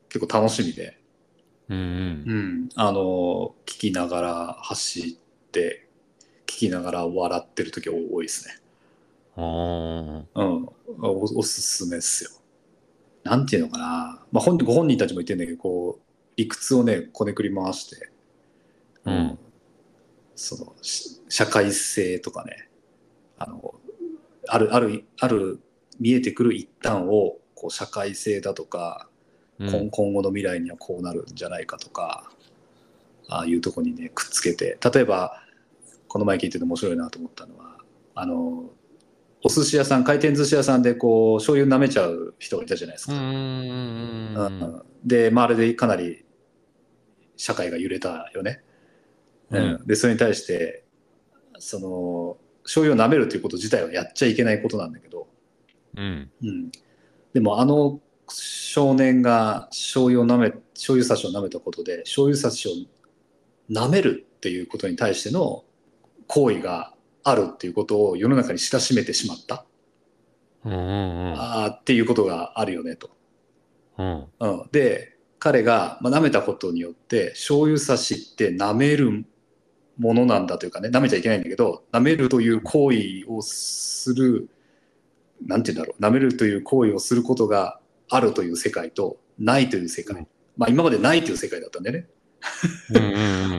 結構楽しみで、うん。うん、あの聞きながら走って聞きながら笑ってる時多いですね。おー。うん、おおすすめっすよ。なんていうのかな、まあ、本ご本人たちも言ってるんだけどこう理屈をねこねくり回して、うん。そのし社会性とかね。あのあるあるある見えてくる一端をこう社会性だとか、うん今今後の未来にはこうなるんじゃないかとかああいうとこにねくっつけて例えばこの前聞いてて面白いなと思ったのはあのお寿司屋さん回転寿司屋さんでこう醤油舐めちゃう人がいたじゃないですか。うん。うんで、まあ、あれでかなり社会が揺れたよね。ううんん、でそれに対してその醤油を舐めるということ自体はやっちゃいけないことなんだけど、うん。うん、でもあの少年が醤油を舐め醤油差しを舐めたことで醤油差しを舐めるっていうことに対しての行為があるっていうことを世の中に知らしめてしまった、うん。うん。あっていうことがあるよねと。うん。うん、で彼が、まあ、舐めたことによって醤油差しって舐めるものなんだというかね舐めちゃいけないんだけど舐めるという行為をするなんて言うんだろう。舐めるという行為をすることがあるという世界とないという世界、うん。まあ今までないという世界だったんでね。う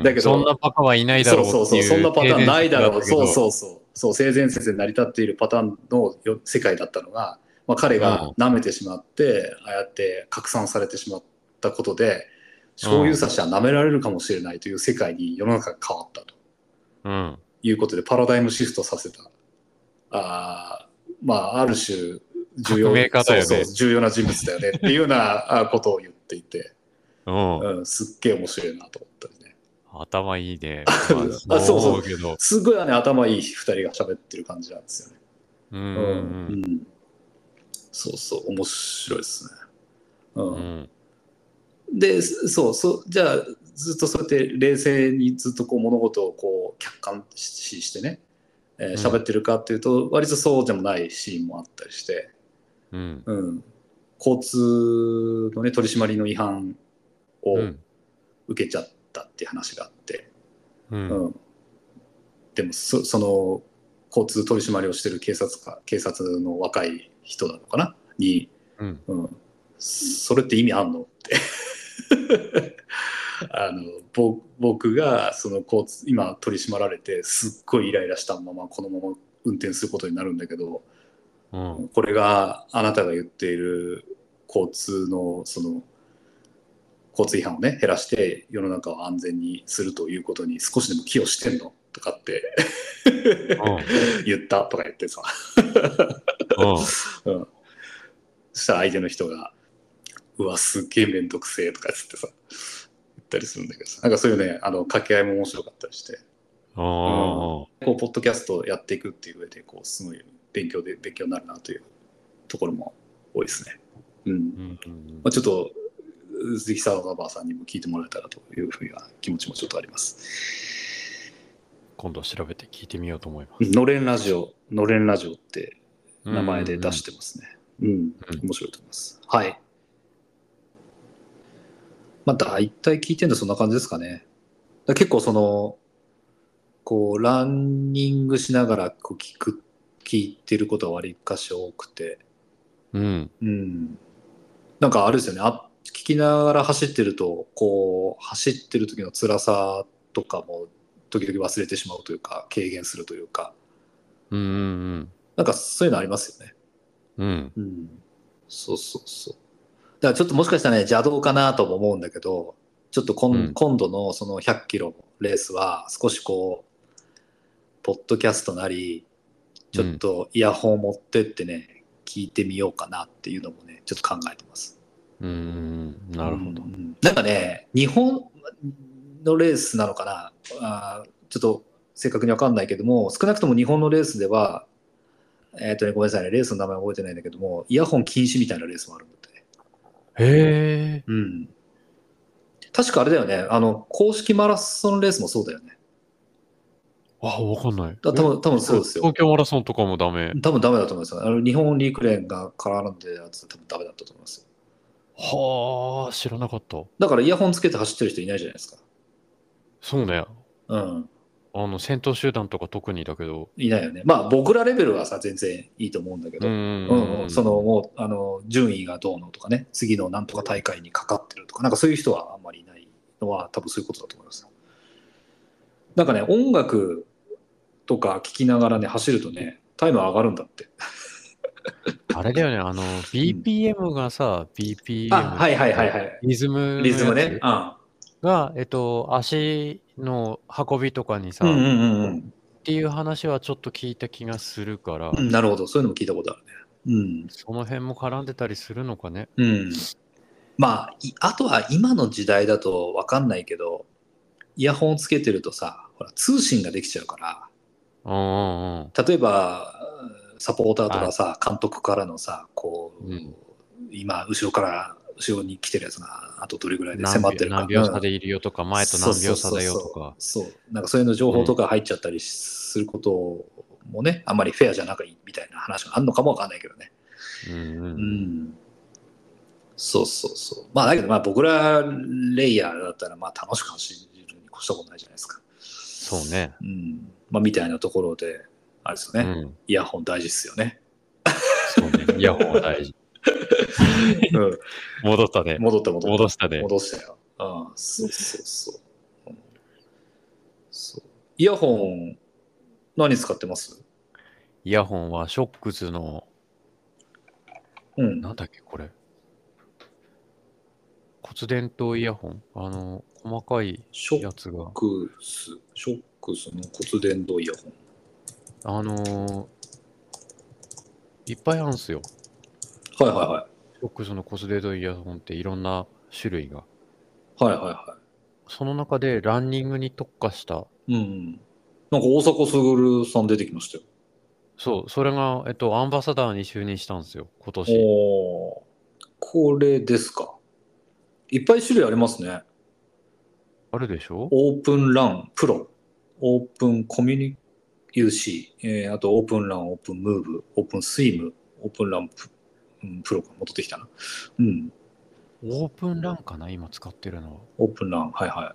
ん。だけど。そんなバカはいないだろうっていそうそうそうそんなパターンないだろうそうう。そうそう。そう性善説で成り立っているパターンのよ世界だったのが、まあ、彼が舐めてしまって、ああやって拡散されてしまっったことで、醤油差しは舐められるかもしれないという世界に世の中が変わったと。うん。いうことで、パラダイムシフトさせた。あーまあ、ある種、重要ねそうそう重要な人物だよねっていうような (laughs) あことを言っていて、うん。うん、すっげえ面白いなと思ったりね。頭いいね。(laughs) あそうそう思けど。すごいね、頭いい二人が喋ってる感じなんですよね。うん。ううんんそうそう、面白いですね。ううんん。で、そうそう、じゃあ、ずっとそうやって冷静にずっとこう物事をこう客観視してね、えーうん。喋ってるかっていうと、割とそうでもないシーンもあったりして、うん。うん、交通のね、取り締まりの違反をうん。受けちゃったっていう話があって、う。うん。んでもそ、その交通取り締まりをしてる警察か警察の若い人なのかな？に、うん。うん、それって意味あんの？ってあのぼ僕がその交通今取り締まられてすっごいイライラしたままこのまま運転することになるんだけどうん。これがあなたが言っている交通のその交通違反をね減らして世の中を安全にするということに少しでも寄与してんの？とかって言ったとか言ってさうん。うん。そしたら相手の人が、うわ、すっげえめんどくせえとかつってさ、言ったりするんだけどさ、なんかそういうね、あの、掛け合いも面白かったりして、うん。こう、ポッドキャストやっていくっていう上で、こう、すごい勉強で、勉強になるなというところも多いですね。うん。うん。まあ、ちょっと、関沢バーさんにも聞いてもらえたらというふうな気持ちもちょっとあります。今度調べて聞いてみようと思います。のれんラジオ、のれんラジオって名前で出してますね。うん、うん面白いと思います。はい。まあ、大体聞いてるのそんな感じですかね。だ結構その、こう、ランニングしながらこう聞く、聞いてることは割かし多くて、うん。うん。なんかあれですよね、あ聞きながら走ってると、こう、走ってる時の辛さとかも時々忘れてしまうというか、軽減するというか、うん。うん。なんかそういうのありますよね。うん。うん、そうそうそう。だからちょっともしかしたらね、邪道かなとも思うんだけど、ちょっと今,、うん今度のその100キロのレースは、少しこう、ポッドキャストなり、ちょっとイヤホンを持ってってね、聞いてみようかなっていうのもね、ちょっと考えてます。うん。なるほどう。んなんかね、日本のレースなのかな、あーちょっと正確にわかんないけども、少なくとも日本のレースでは、えっ、とね、ごめんなさいね、レースの名前覚えてないんだけども、イヤホン禁止みたいなレースもあるんだってね。へえ。うん。確かあれだよね、あの、公式マラソンレースもそうだよね。あ、わかんない。だ多分多分そうですよ東京マラソンとかもダメ？多分ダメだと思いますよ。あの日本陸連が絡んでるやつ多分ダメだったと思いますよ。はあ、知らなかった。だからイヤホンつけて走ってる人いないじゃないですか。そうね。うん。あの、戦闘集団とか特にだけど。いないよね。まあ僕らレベルはさ、全然いいと思うんだけど、うんうんうんそのもうあの順位がどうのとかね、次のなんとか大会にかかってるとか、なんかそういう人はあんまりいないのは多分そういうことだと思います。なんかね、音楽とか聴きながらね、走るとね、タイム上がるんだって。あれだよね、あの、(laughs) BPM がさ、BPM。あ、はいはいはいはい。リズムリズムね。が、えっと、足の運びとかにさ、うん。うんっうんうんうんていう話はちょっと聞いた気がするから、うん。なるほど、そういうのも聞いたことあるね。その辺も絡んでたりするのかね。うん。うん。まあ、いあとは今の時代だと分かんないけど、イヤホンつけてるとさ、ほら通信ができちゃうから、うんうんうん。例えばサポーターとかさ、監督からのさこう、うん今後ろから後ろに来てるやつがあとどれぐらいで何迫ってるか何秒差でいるよとか、前と何秒差だよとか。そうそうそうそうなんかそういうの情報とか入っちゃったりすることもね、あんまりフェアじゃなくいみたいな話があるのかもわかんないけどねうんう。うんんそうそうそうまあだけどまあ僕らレイヤーだったらまあ楽しく走るに越したことないじゃないですかそうね。うんまあみたいなところであれですよね、うん。イヤホン大事っすよねそうね。イヤホンは大事。う (laughs) ん戻ったね。戻った戻った。戻したね。戻したよ。ああ、そうそうそう。うんそうイヤホン、何使ってます？イヤホンはショックズの、うん。なんだっけ、これ。骨伝導イヤホン、あの、細かいショッやつが、クス、ショックスの骨伝導イヤホン。あのーいっぱいあるんですよ。はいはいはショックスの骨伝導イヤホンっていろんな種類が。い。はいはいはその中でランニングに特化した、い。うん。なんか大迫傑さん出てきましたよ。そう、それが、えっと、アンバサダーに就任したんですよ、今年。おーこれですか。いっぱい種類ありますね。あるでしょ？オープンランプロ、オープンコミュニ UC、えーあとオープンラン、オープンムーブ、オープンスイム、オープンランプ,、うん、プロか、戻ってきたな。うん。オープンランかな？今使ってるのは。オープンラン、はいは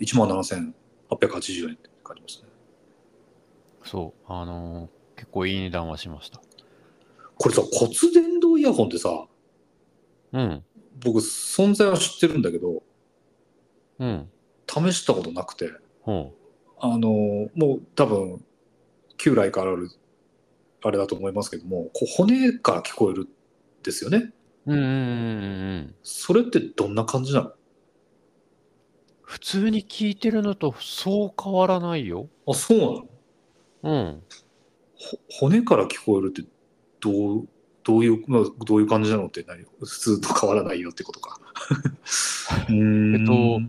い。17,880円って書いてますね。そう、あのー結構いい値段はしました。これさ、骨伝導イヤホンってさ、うん、僕存在は知ってるんだけど、うん、試したことなくて、ほあのーもう多分、旧来からある、あれだと思いますけども、こう骨から聞こえるんですよね。う。うん、うん、うん、うん。それってどんな感じなの？普通に聞いてるのとそう変わらないよ。あ、そうなの？うん。ほ骨から聞こえるってどうどういう、まあ、どういう感じなのって何？普通と変わらないよってことか。(laughs) えっと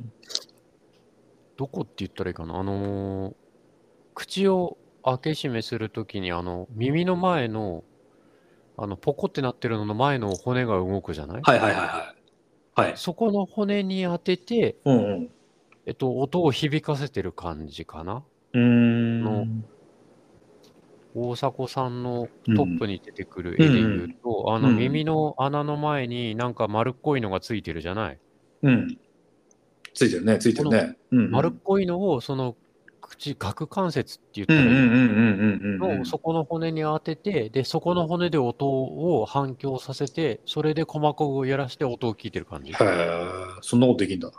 どこって言ったらいいかな？あのー口を開け閉めするときに、あの、耳の前の、あの、ポコってなってるのの前の骨が動くじゃない？はいはいはいはい。はい。そこの骨に当てて、うんうん。えっと、音を響かせてる感じかな？うーん。の大迫さんのうんトップに出てくる絵で言うと、あのうん耳の穴の前になんか丸っこいのがついてるじゃない、うん。ついてるね、ついてるね。うんうん。丸っこいのをその口、顎関節って言ったうんらいいそこの骨に当てて、で、そこの骨で音を反響させて、それで鼓膜をやらして音を聞いてる感じ。へえ、そんなことできんだな。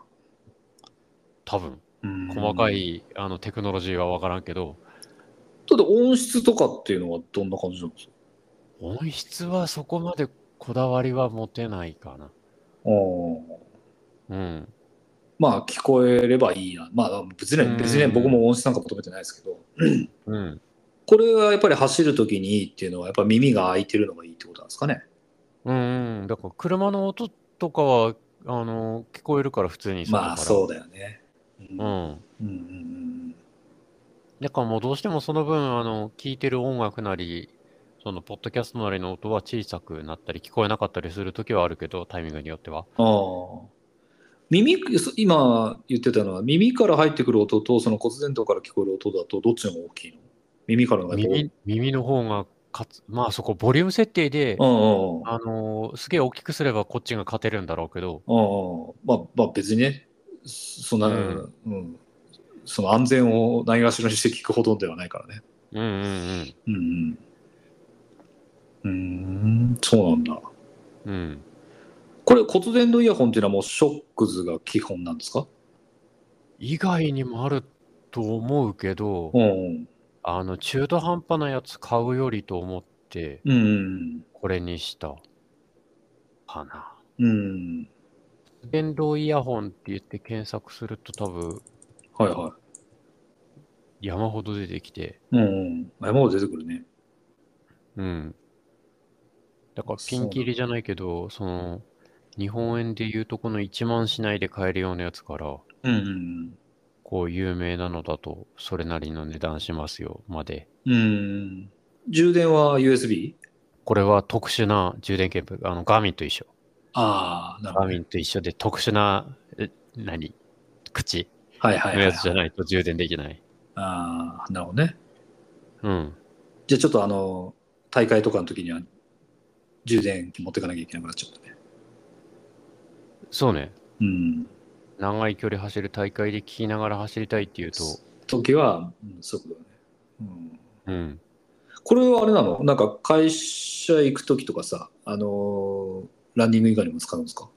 多分。うん細か。いあのテクノロジーは分からんけど、だって音質とかっていうのはどんな感じなんですか？音質はそこまでこだわりは持てないかな。うん。まあ聞こえればいいな。まあ別に別にね、僕も音質なんか求めてないですけど、うん。これはやっぱり走るときにいいっていうのは、やっぱ耳が開いてるのがいいってことなんですかね。うん、うん。だから車の音とかは、あの、聞こえるから普通にまあそうう。だよね。うんうん。うんうんだからもうどうしてもその分、あの、聴いてる音楽なり、その、ポッドキャストなりの音は小さくなったり、聞こえなかったりするときはあるけど、タイミングによっては。うん。ああ。耳、今言ってたのは、耳から入ってくる音と、その骨伝導から聞こえる音だと、どっちの方が大きいの？耳からの耳、耳の方がかつ、まあそこ、ボリューム設定で、うんうんうん。あのーすげえ大きくすればこっちが勝てるんだろうけど、うんうんまあ、まあ別にね、そんな、ううんん、その安全をないがしろにして聞くほどではないからね。うんうんうん。うんうん。うーん、そうなんだ。うん。これ骨伝導イヤホンっていうのはもうショックズが基本なんですか？以外にもあると思うけど、うん。あの、中途半端なやつ買うよりと思って。これにした。かな。うん。電動イヤホンって言って検索すると多分はいは山ほど出てきて、い。うんうん。山ほど出てくるね。うん。だからピンキリじゃないけど、その、日本円で言うとこの1万しないで買えるようなやつから、うんうんこう有名なのだとそれなりの値段しますよまで。うん。うん。充電は USB? これは特殊な充電ケーブル、あの、ガーミンと一緒。ああ、なるほど。ガーミンと一緒で特殊な、え何？口？はいはいはい、のやつじゃはい。ないと充電できない。ああ、なるほどね。うん。じゃあちょっとあの、大会とかの時には充電器持ってかなきゃいけなくなっちゃうんだね。そうね。うん。長い距離走る大会で聞きながら走りたいっていうと、時は、うん、そういうことだね。うん。うん。これはあれなの？なんか会社行く時とかさ、あのーランニング以外にも使うんですか？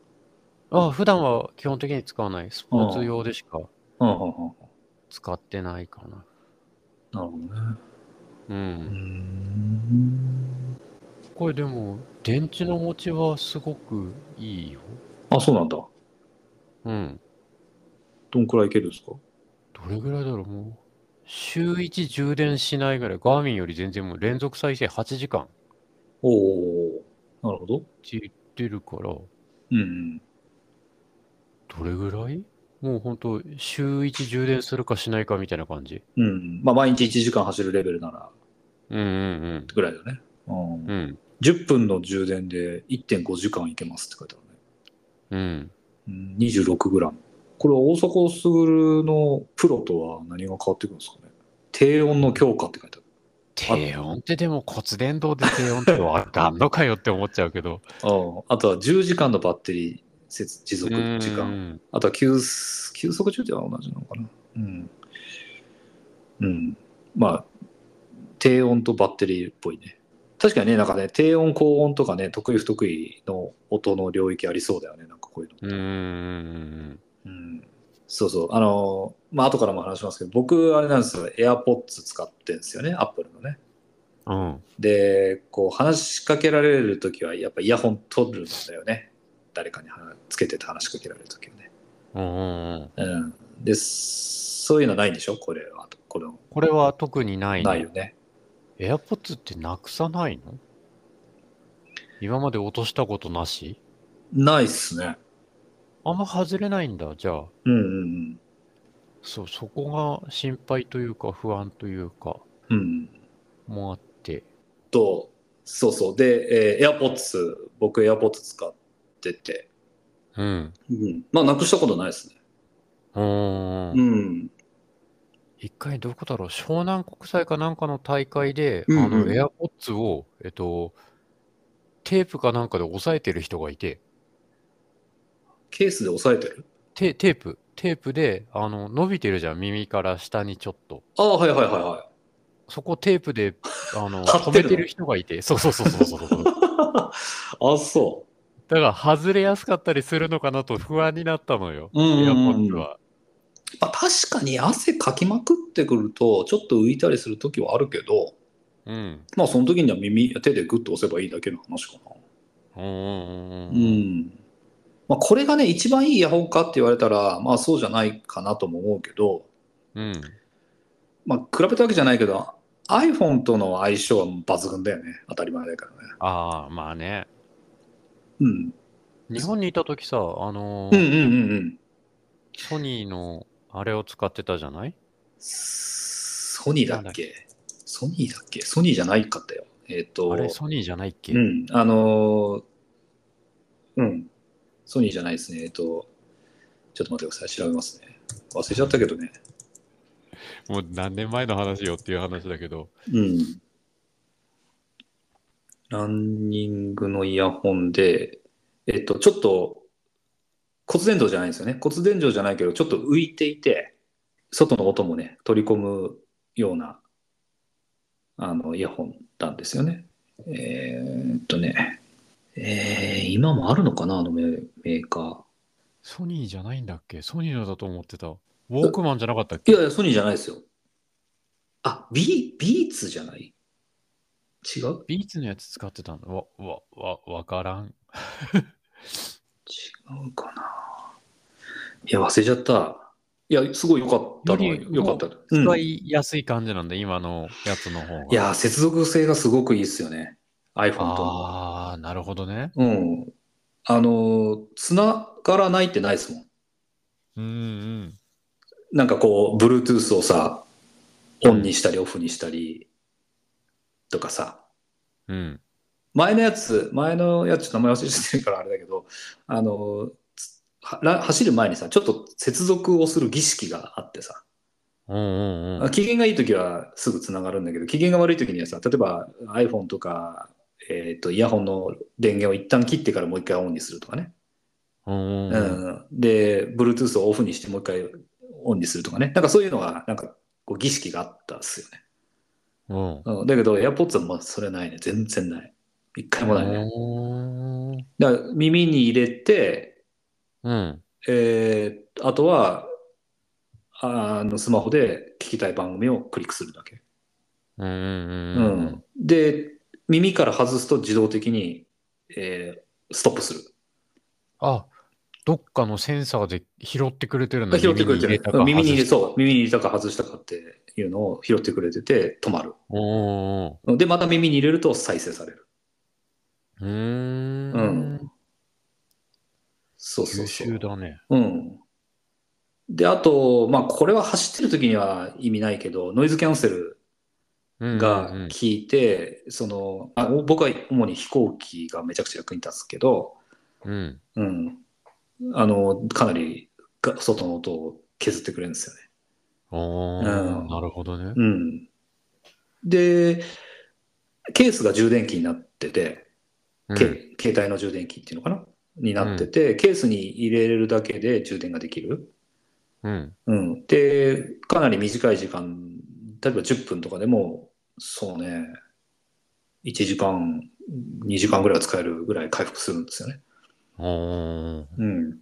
あ、普段は基本的に使わない。スポーツ用でしか。使ってないかな。なるほどね。う。うんん。これでも、電池の持ちはすごくいいよ。あ、そうなんだ。うん。どんくらいいけるんですか？どれぐらいだろうもう。週1充電しないぐらい。ガーミンより全然もう連続再生8時間っおおなるほど。て言ってるから、うんうん。どれぐらい？もうほんと、週1充電するかしないかみたいな感じ。うん。まあ、毎日1時間走るレベルなら、うんうんぐらいだよね。うんうん。うん。10分の充電で1.5時間いけますって書いてあるね。うん。うん、26グラム。これは大迫傑のプロとは何が変わってくるんですかね？低温の強化って書いてある。低温ってでも骨伝導で低温ってわかんのかよって思っちゃうけど。ああとは10時間のバッテリー接持続時間。うんあとは急急速充電は同じなのかな？うん。うん。まあ、低温とバッテリーっぽいね。確かにね、なんかね、低温、高温とかね、得意不得意の音の領域ありそうだよね、なんかこういうのって。うんうんうんそうそう。あの、まあ、後からも話しますけど、僕、あれなんですよ、AirPods 使ってるんですよね、Apple のね。うんうん。で、こう、話しかけられるときは、やっぱイヤホン取るんだよね。誰かに話つけてて話しかけられるときはね。うんうん。で、そういうのないんでしょ？これは。これこれは特にないの？ないよね。AirPods ってなくさないの？今まで落としたことなし？ないっすね。あんま外れないんだ、じゃあ。うんうんそう、そこが心配というか不安というか、うん。うん。もあって。と、そうそう。で、えー AirPods、僕 AirPods 使ってて、うん。うん。まあ、なくしたことないですね。うー。うんん。一回どこだろう、湘南国際かなんかの大会で、うんうんあの、AirPods を、えっと、テープかなんかで押さえてる人がいて、ケースで押さえてる？テテープ、テープで、あの、伸びてるじゃん、耳から下にちょっと。ああ、はいはいはいはい。そこテープで、あ (laughs) の、止めてる人がいて、そうそうそうそうそうそう。(laughs) あ、そだから外れやすかったりするのかなと不安になったのよ。う。うんエアポうんは。まあ、確かに汗かきまくってくると、ちょっと浮いたりするときはあるけど、うん。まあその時には耳、手でグッと押せばいいだけの話かな。うんうんう。ん。まあこれがね、一番いいイヤホンかって言われたら、まあそうじゃないかなとも思うけど、うん。まあ比べたわけじゃないけど、iPhone との相性は抜群だよね。当たり前だからね。ああ、まあね。うん。日本にいた時さ、あのーうんうんうんうん。ソニーのあれを使ってたじゃない？ソニーだっけ？ソニーだっけ？ソニーじゃないかったよ。えっ、と、あれ？ソニーじゃないっけ、うん、あのーうん、ソニーじゃないですね。えっと、ちょっと待ってください、調べますね。忘れちゃったけどね。もう何年前の話よっていう話だけど。うん。ランニングのイヤホンで、えっと、ちょっと骨伝導じゃないんですよね。骨伝導じゃないけど、ちょっと浮いていて、外の音もね、取り込むような、あの、イヤホンなんですよね。えーっとね、えー今もあるのかな、あのメメーカー。ソニーじゃないんだっけ？ソニーのだと思ってた。ウォークマンじゃなかったっいけやいや、ソニーじゃないですよ。あ、ビビーツじゃない？違う？ビーツのやつ使ってたの？わ、わ、わ、わからん。違うかな。いや、忘れちゃった。いや、すごい良かったのはよかった。うん使いやすい感じなんだ、今のやつの方が。いや、接続性がすごくいいですよね。iPhone との。ああ、なるほどね。うん。あの、繋がらないってないですもん。うんうん。なんかこう、Bluetooth をさ、オンにしたりオフにしたりとかさ。うん。前のやつ、前のやつ、名前忘れてるからあれだけど、あの、走る前にさ、ちょっと接続をする儀式があってさ、うんうんうん。機嫌がいい時はすぐつながるんだけど、機嫌が悪い時にはさ、例えば iPhone とか、えっとイヤホンの電源を一旦切ってからもう一回オンにするとかね。うんで、Bluetooth をオフにしてもう一回オンにするとかね。なんかそういうのが、なんかこう儀式があったっすよね。うん。うん、だけど AirPods はもうそれないね。全然ない。一回もないね。うん。だから耳に入れて、うん。えーあとは、あの、スマホで聞きたい番組をクリックするだけ。うんうん。で、耳から外すと自動的に、えーストップする。あ、どっかのセンサーで拾ってくれてるんだ拾ってくれてる。耳に入れ、そう。そう、耳に入れたか外したかっていうのを拾ってくれてて止まる。おーで、また耳に入れると再生される。うーん。うんそうそう優そう。秀だね。うん。で、あと、まあ、これは走ってる時には意味ないけど、ノイズキャンセルうんがうんうん効いて、その、あ僕は主に飛行機がめちゃくちゃ役に立つけど、うん。うん。あの、かなりが外の音を削ってくれるんですよね。おうんーなるほどね。うん。で、ケースが充電器になってて、うんけ携帯の充電器っていうのかな？になってて、ケースに入れるだけで充電ができる。うん。うん。で、かなり短い時間、例えば10分とかでも、そうね、1時間、2時間ぐらいは使えるぐらい回復するんですよね。うん。っ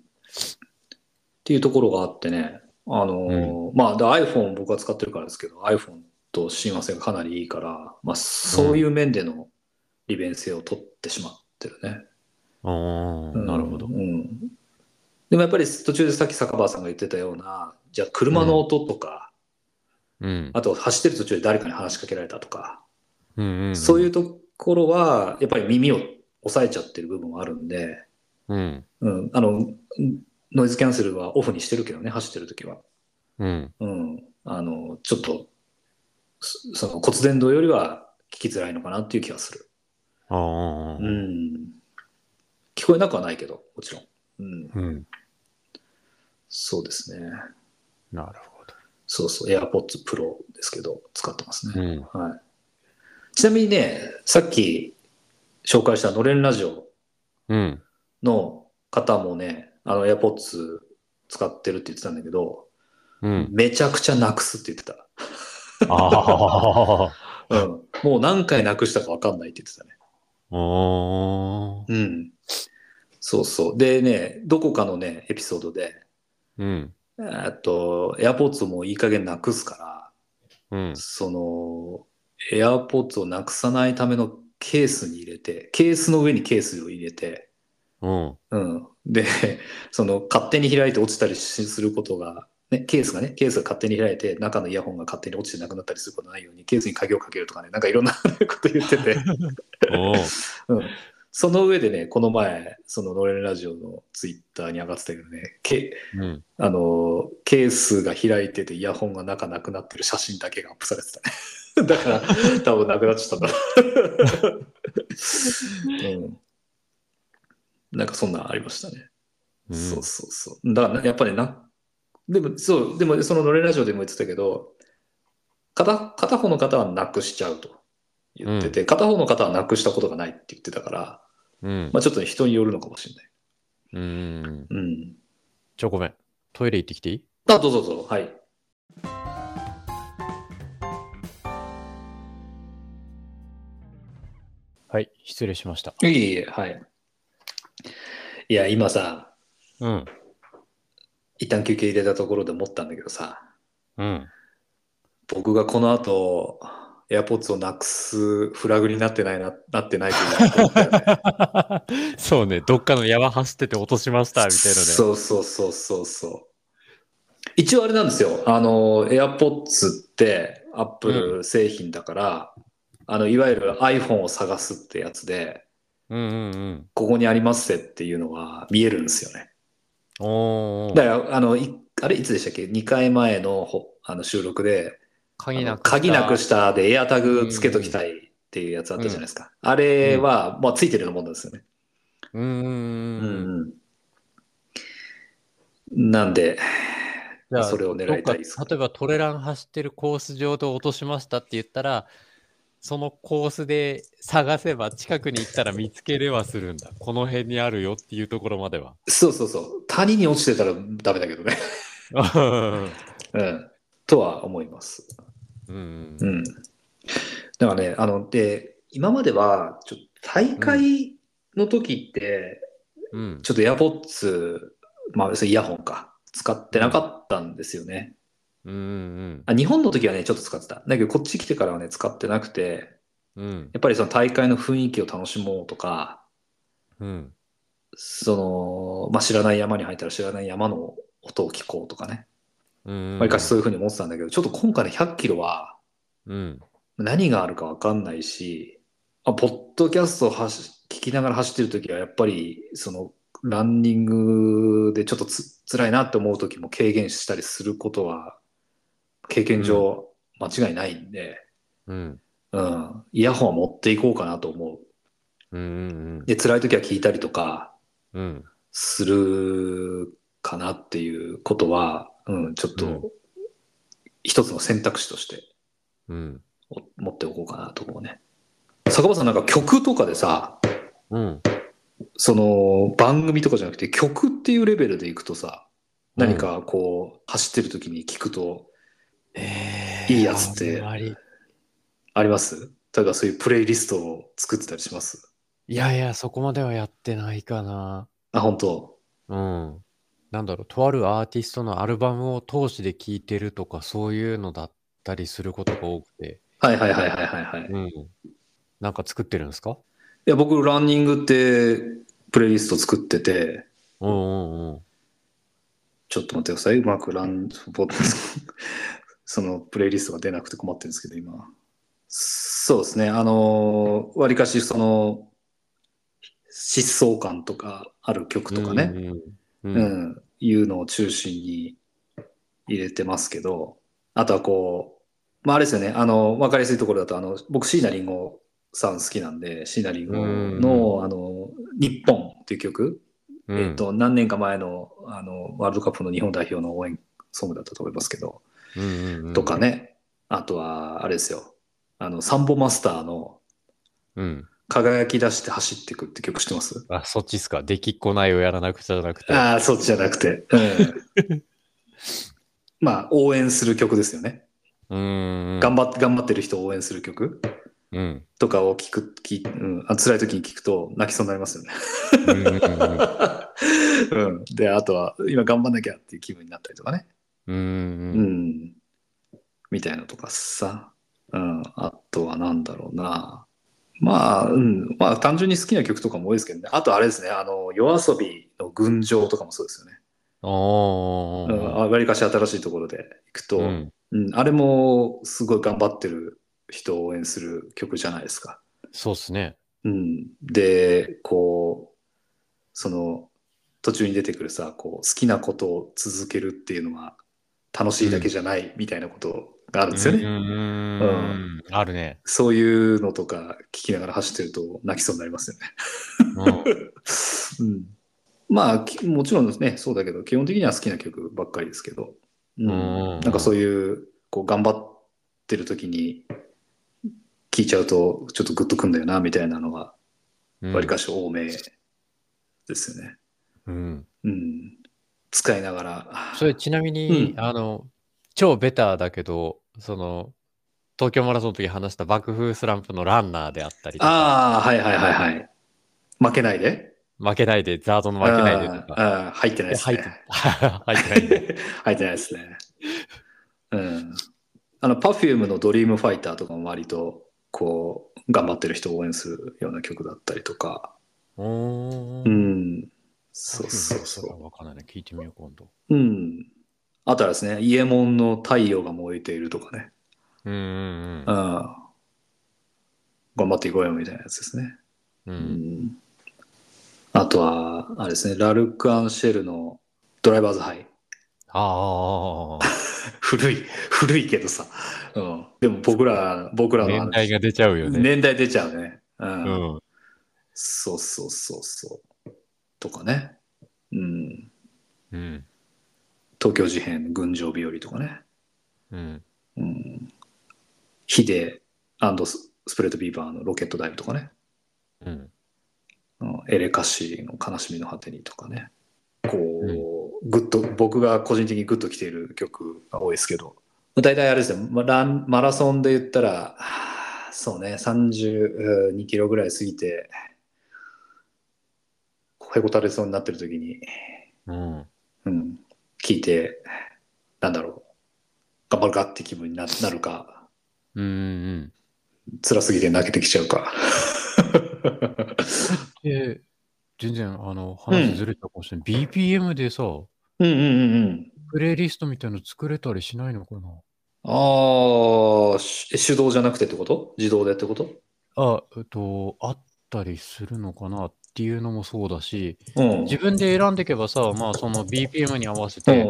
ていうところがあってね、あのーまあ、で iPhone 僕は使ってるからですけど、iPhone と親和性がかなりいいから、まあ、そういう面での利便性を取ってしまってるね。おーうんなるほどう。ん。でもやっぱり途中でさっき坂場さんが言ってたような、じゃあ車の音とか、うん。あと走ってる途中で誰かに話しかけられたとか、うんうん。そういうところは、やっぱり耳を押さえちゃってる部分もあるんで、うん。うん、あの、ノイズキャンセルはオフにしてるけどね、走ってる時は。うん。うん。あの、ちょっと、そその骨伝導よりは聞きづらいのかなっていう気がする。ああ。うん。聞こえなくはないけど、もちろん。うん。うん。そうですね。なるほそうそう、AirPods Pro ですけど、使ってますど。ね。うん。はい。ちなみにね、さっき紹介したのれんラジオうん。の方もね、あの AirPods 使ってるって言ってたんだけど、うん。めちゃくちゃなくすって言ってた。ああ。(laughs) うん。もう何回なくしたか分かんないって言ってたね。うん。そうそう。でね、どこかのね、エピソードで、うん。えっと、AirPods をもういい加減なくすから、うん。その、AirPods をなくさないためのケースに入れて、ケースの上にケースを入れて、うん。うん。で、(laughs) その、勝手に開いて落ちたりしすることが、ね、ケースがね、ケースが勝手に開いて、中のイヤホンが勝手に落ちてなくなったりすることないように、ケースに鍵をかけるとかね、なんかいろんなこと言ってて、(laughs) うん。その上でね、この前、そのノレンラジオのツイッターに上がってたけどね、ケうん。あの、ケースが開いててイヤホンが中なくなってる写真だけがアップされてたね。(laughs) だから、多分なくなっちゃったんだ。(laughs) うん。なんかそんなんありましたね。うんそうそうそう。だから、やっぱりな、でも、そう、でも、そのノレラジオでも言ってたけど、片片方の方はなくしちゃうと言ってて、片方の方はなくしたことがないって言ってたから、うん。まあちょっと人によるのかもしれない。うん。うん。ちょ、ごめん。トイレ行ってきていい？あ、どうぞどうぞ。はい。はい。失礼しました。いえいえ、はい。いや、今さ、うん。一旦休憩入れたところで思ったんだけどさ、うん。僕がこの後、AirPods をなくすフラグになってないな、(laughs) なってないとそうね。どっかの山走ってて落としました、みたいなね。そうそうそうそうそう。一応あれなんですよ。あの、AirPods って Apple 製品だから、あの、いわゆる iPhone を探すってやつで、うんうんうん。ここにありますってっていうのが見えるんですよね。おーだから、あの、いあれいつでしたっけ ?2 回前のほあの収録で、鍵なくした。鍵なくしたでエアタグつけときたいっていうやつあったじゃないですか。あれは、まあ、ついてるようなもんですよね。うんうん。なんで、それを狙いたいですか？例えばトレラン走ってるコース上で落としましたって言ったら、そのコースで探せば近くに行ったら見つけれはするんだ。この辺にあるよっていうところまでは。そうそうそう。谷に落ちてたらダメだけどね。う (laughs) んうん。とは思います。うんうん。だからね、あの、で、今までは、ちょ大会の時って、うんちょっと AirPods、まあ、要するにイヤホンか、使ってなかったんですよね。うんうんあ日本の時はね、ちょっと使ってた。だけど、こっち来てからはね、使ってなくて、うんやっぱりその大会の雰囲気を楽しもうとか、うんその、まあ、知らない山に入ったら知らない山の音を聞こうとかね。うん。わりかしそういうふうに思ってたんだけど、ちょっと今回の100キロはうん。何があるかわかんないし、あポッドキャストを走聞きながら走ってる時はやっぱりそのランニングでちょっとつ辛いなって思う時も軽減したりすることは経験上間違いないんで、うん。うん、イヤホンは持っていこうかなと思う。うん。うん。で、辛い時は聞いたりとかうん。するかなっていうことは、うん、ちょっうんと一つの選択肢としてうん。お持っておこうかなと思うね。坂場さんなんか曲とかでさ、うん。その番組とかじゃなくて曲っていうレベルでいくとさ、何かこう走ってる時に聞くとえいいやつってあんまりあります？例えばそういうプレイリストを作ってたりします？いやいや、そこまではやってないかな。あ、本当？うん。なんだろう、とあるアーティストのアルバムを通しで聴いてるとか、そういうのだったりすることが多くて。はいはいはいはいはいはい。いうん。なんか作ってるんですか？や、僕ランニングってプレイリスト作ってて、うんうんうん。ちょっと待ってください。うまくラン、ボ (laughs) そのプレイリストが出なくて困ってるんですけど、今。そうですね。あの、わりかしその、疾走感とかある曲とかね、うんうんううん。ん、いうのを中心に入れてますけど、あとはこう、まああれですよね、あの、わかりやすいところだと、あの、僕椎名林檎さん好きなんで、椎名林檎の、あの、日本っていう曲、うん。えっと、何年か前のあのワールドカップの日本代表の応援ソングだったと思いますけど、うんうんうん。とか。ね、あとは、あれですよ、あの、サンボマスターのうん。輝き出して走っていくって曲知ってます？あ、そっちっすか。できっこないをやらなくちゃじゃなくて。ああ、そっちじゃなくて、うん。(laughs) まあ、応援する曲ですよね。うん。頑張って、頑張ってる人を応援する曲うん。とかを聞く、聞うん、あ辛い時に聞くと泣きそうになりますよね。うん。で、あとは、今頑張んなきゃっていう気分になったりとかね。うんううんん。みたいなとかさ。うん。あとはなんだろうな。まあ、うん。まあ、単純に好きな曲とかも多いですけどね。あとあれですね。あの、夜遊びの群青とかもそうですよね。おうん。ーわりかし新しいところで行くと、ううんん。あれもすごい頑張ってる人を応援する曲じゃないですか。そうっすね。うん。で、こう、その、途中に出てくるさ、こう、好きなことを続けるっていうのは楽しいだけじゃないみたいなことがあるんですよね。うん。あるね。そういうのとか聞きながら走ってると泣きそうになりますよね。うん (laughs) うん、まあきもちろんですねそうだけど基本的には好きな曲ばっかりですけど、うんうんなんかそういうこう頑張ってる時に聞いちゃうとちょっとグッとくんだよなみたいなのがうんわりかし多めですよね。うん。うん、使いながら。それちなみに、うんあの、超ベターだけど、その、東京マラソンの時話した爆風スランプのランナーであったりとか、ああはいはいはいはい。負けないで。負けないで、ザードの負けないでとか。入ってないですね。、(laughs) 入ってないんで。(laughs) 入ってないですね。うん。あの、Perfume のドリームファイターとかも割と、こう、頑張ってる人を応援するような曲だったりとか。うー。うんん。そうそうそわかんないね。聞いてみよう、今度。う。うん。あとはですね、イエモンの太陽が燃えているとかね。うんうんうん。頑張っていこうよみたいなやつですね。うん。う。うんん。あとは、あれですね、ラルク・アンシェルのドライバーズハイ。ああ。(laughs) 古い、古いけどさ。うん。でも僕ら、僕らの年代が出ちゃうよね。年代出ちゃうね。うん。うん。そうそうそうそう。とかね。うん。うん。東京事変、群青日和とかね。うん。うん。ヒデススプレッドビーバーのロケットダイブとかね。うん。うんエレカシの悲しみの果てにとかね。こう、グッと、僕が個人的にグッときている曲が多いですけど、大体あれですね、まランマラソンで言ったら、はあそうね、32キロぐらい過ぎて、へこたれそうになってる時に、うん。うん、聞いて、なんだろう、頑張るかって気分にななるか、うんうん。辛すぎて泣けてきちゃうか。(laughs) で、全然あの話ずれたかもしれない。BPM でさ、うんうんうんうん。プレイリストみたいの作れたりしないのかな？ああ、し手動じゃなくてってこと？自動でってこと？あ、えっと、あったりするのかな？っていうのもそうだし、うん。自分で選んでいけばさ、まあその BPM に合わせうて。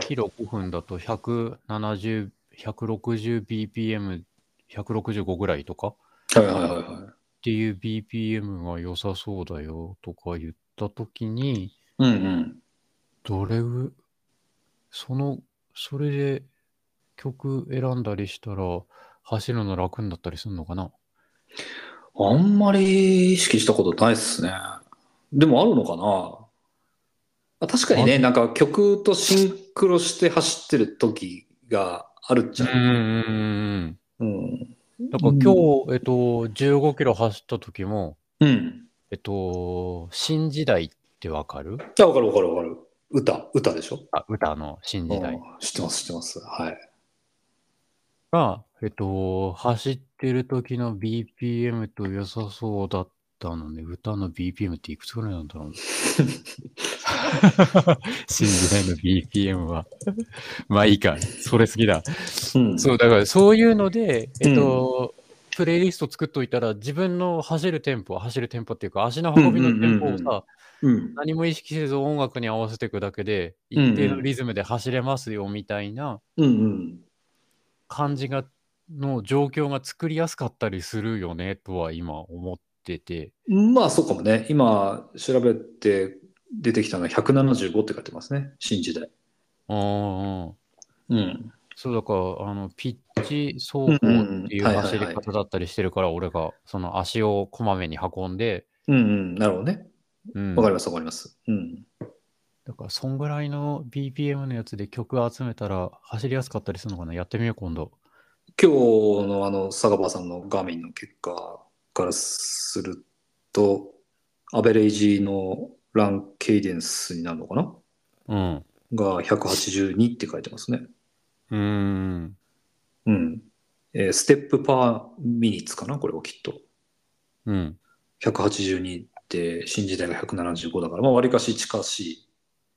キロ5分だと170、160bpm、165ぐらいとかはいはいはいはい。っていう BPM が良さそうだよとか言ったときに、うんうん。どれぐ、その、それで曲選んだりしたら走るの楽になったりするのかな？あんまり意識したことないっすね。でもあるのかな？あ確かにね、なんか曲とシンクロして走ってる時があるっちゃうんうんうんう。うん。うん。だから今日、えっと、15キロ走った時も、うん。えっと、新時代ってわかる？あ、わかるわかるわかる。歌、歌でしょ？あ、歌の新時代うん知ってます、知ってます。はい。が、えっと、走ってる時の BPM と良さそうだったのね。歌の BPM っていくつぐらいなんだろう (laughs) 新時代の BPM は。まあいいか。それ好きだ。うん。そう、だからそういうので、えっと、プレイリスト作っといたら、自分の走るテンポ、走るテンポっていうか、足の運びのテンポをうんうんうんさ、うん。何も意識せず音楽に合わせていくだけで、うんうん一定のリズムで走れますよみたいなうん感じが、の状況が作りやすかったりするよね、とは今思ってて。うん。まあそうかもね。今調べて出てきたのは175って書いてますね。新時代。うんうん。うん。そうだから、あの、ピッチ走行っていう走り方だったりしてるから、俺がその足をこまめに運んで、うんうん。なるほどね。うん。わかりますわかります。うん。だから、そんぐらいの BPM のやつで曲集めたら走りやすかったりするのかなやってみよう、今度。今日のあの、坂場さんの画面の結果からすると、アベレージのランケイデンスになるのかな？うん。が182って書いてますね。うーん。うん。えーステップパーミニッツかな？これはきっと。うん。182って新時代が175だから、まあ、割かし近しい、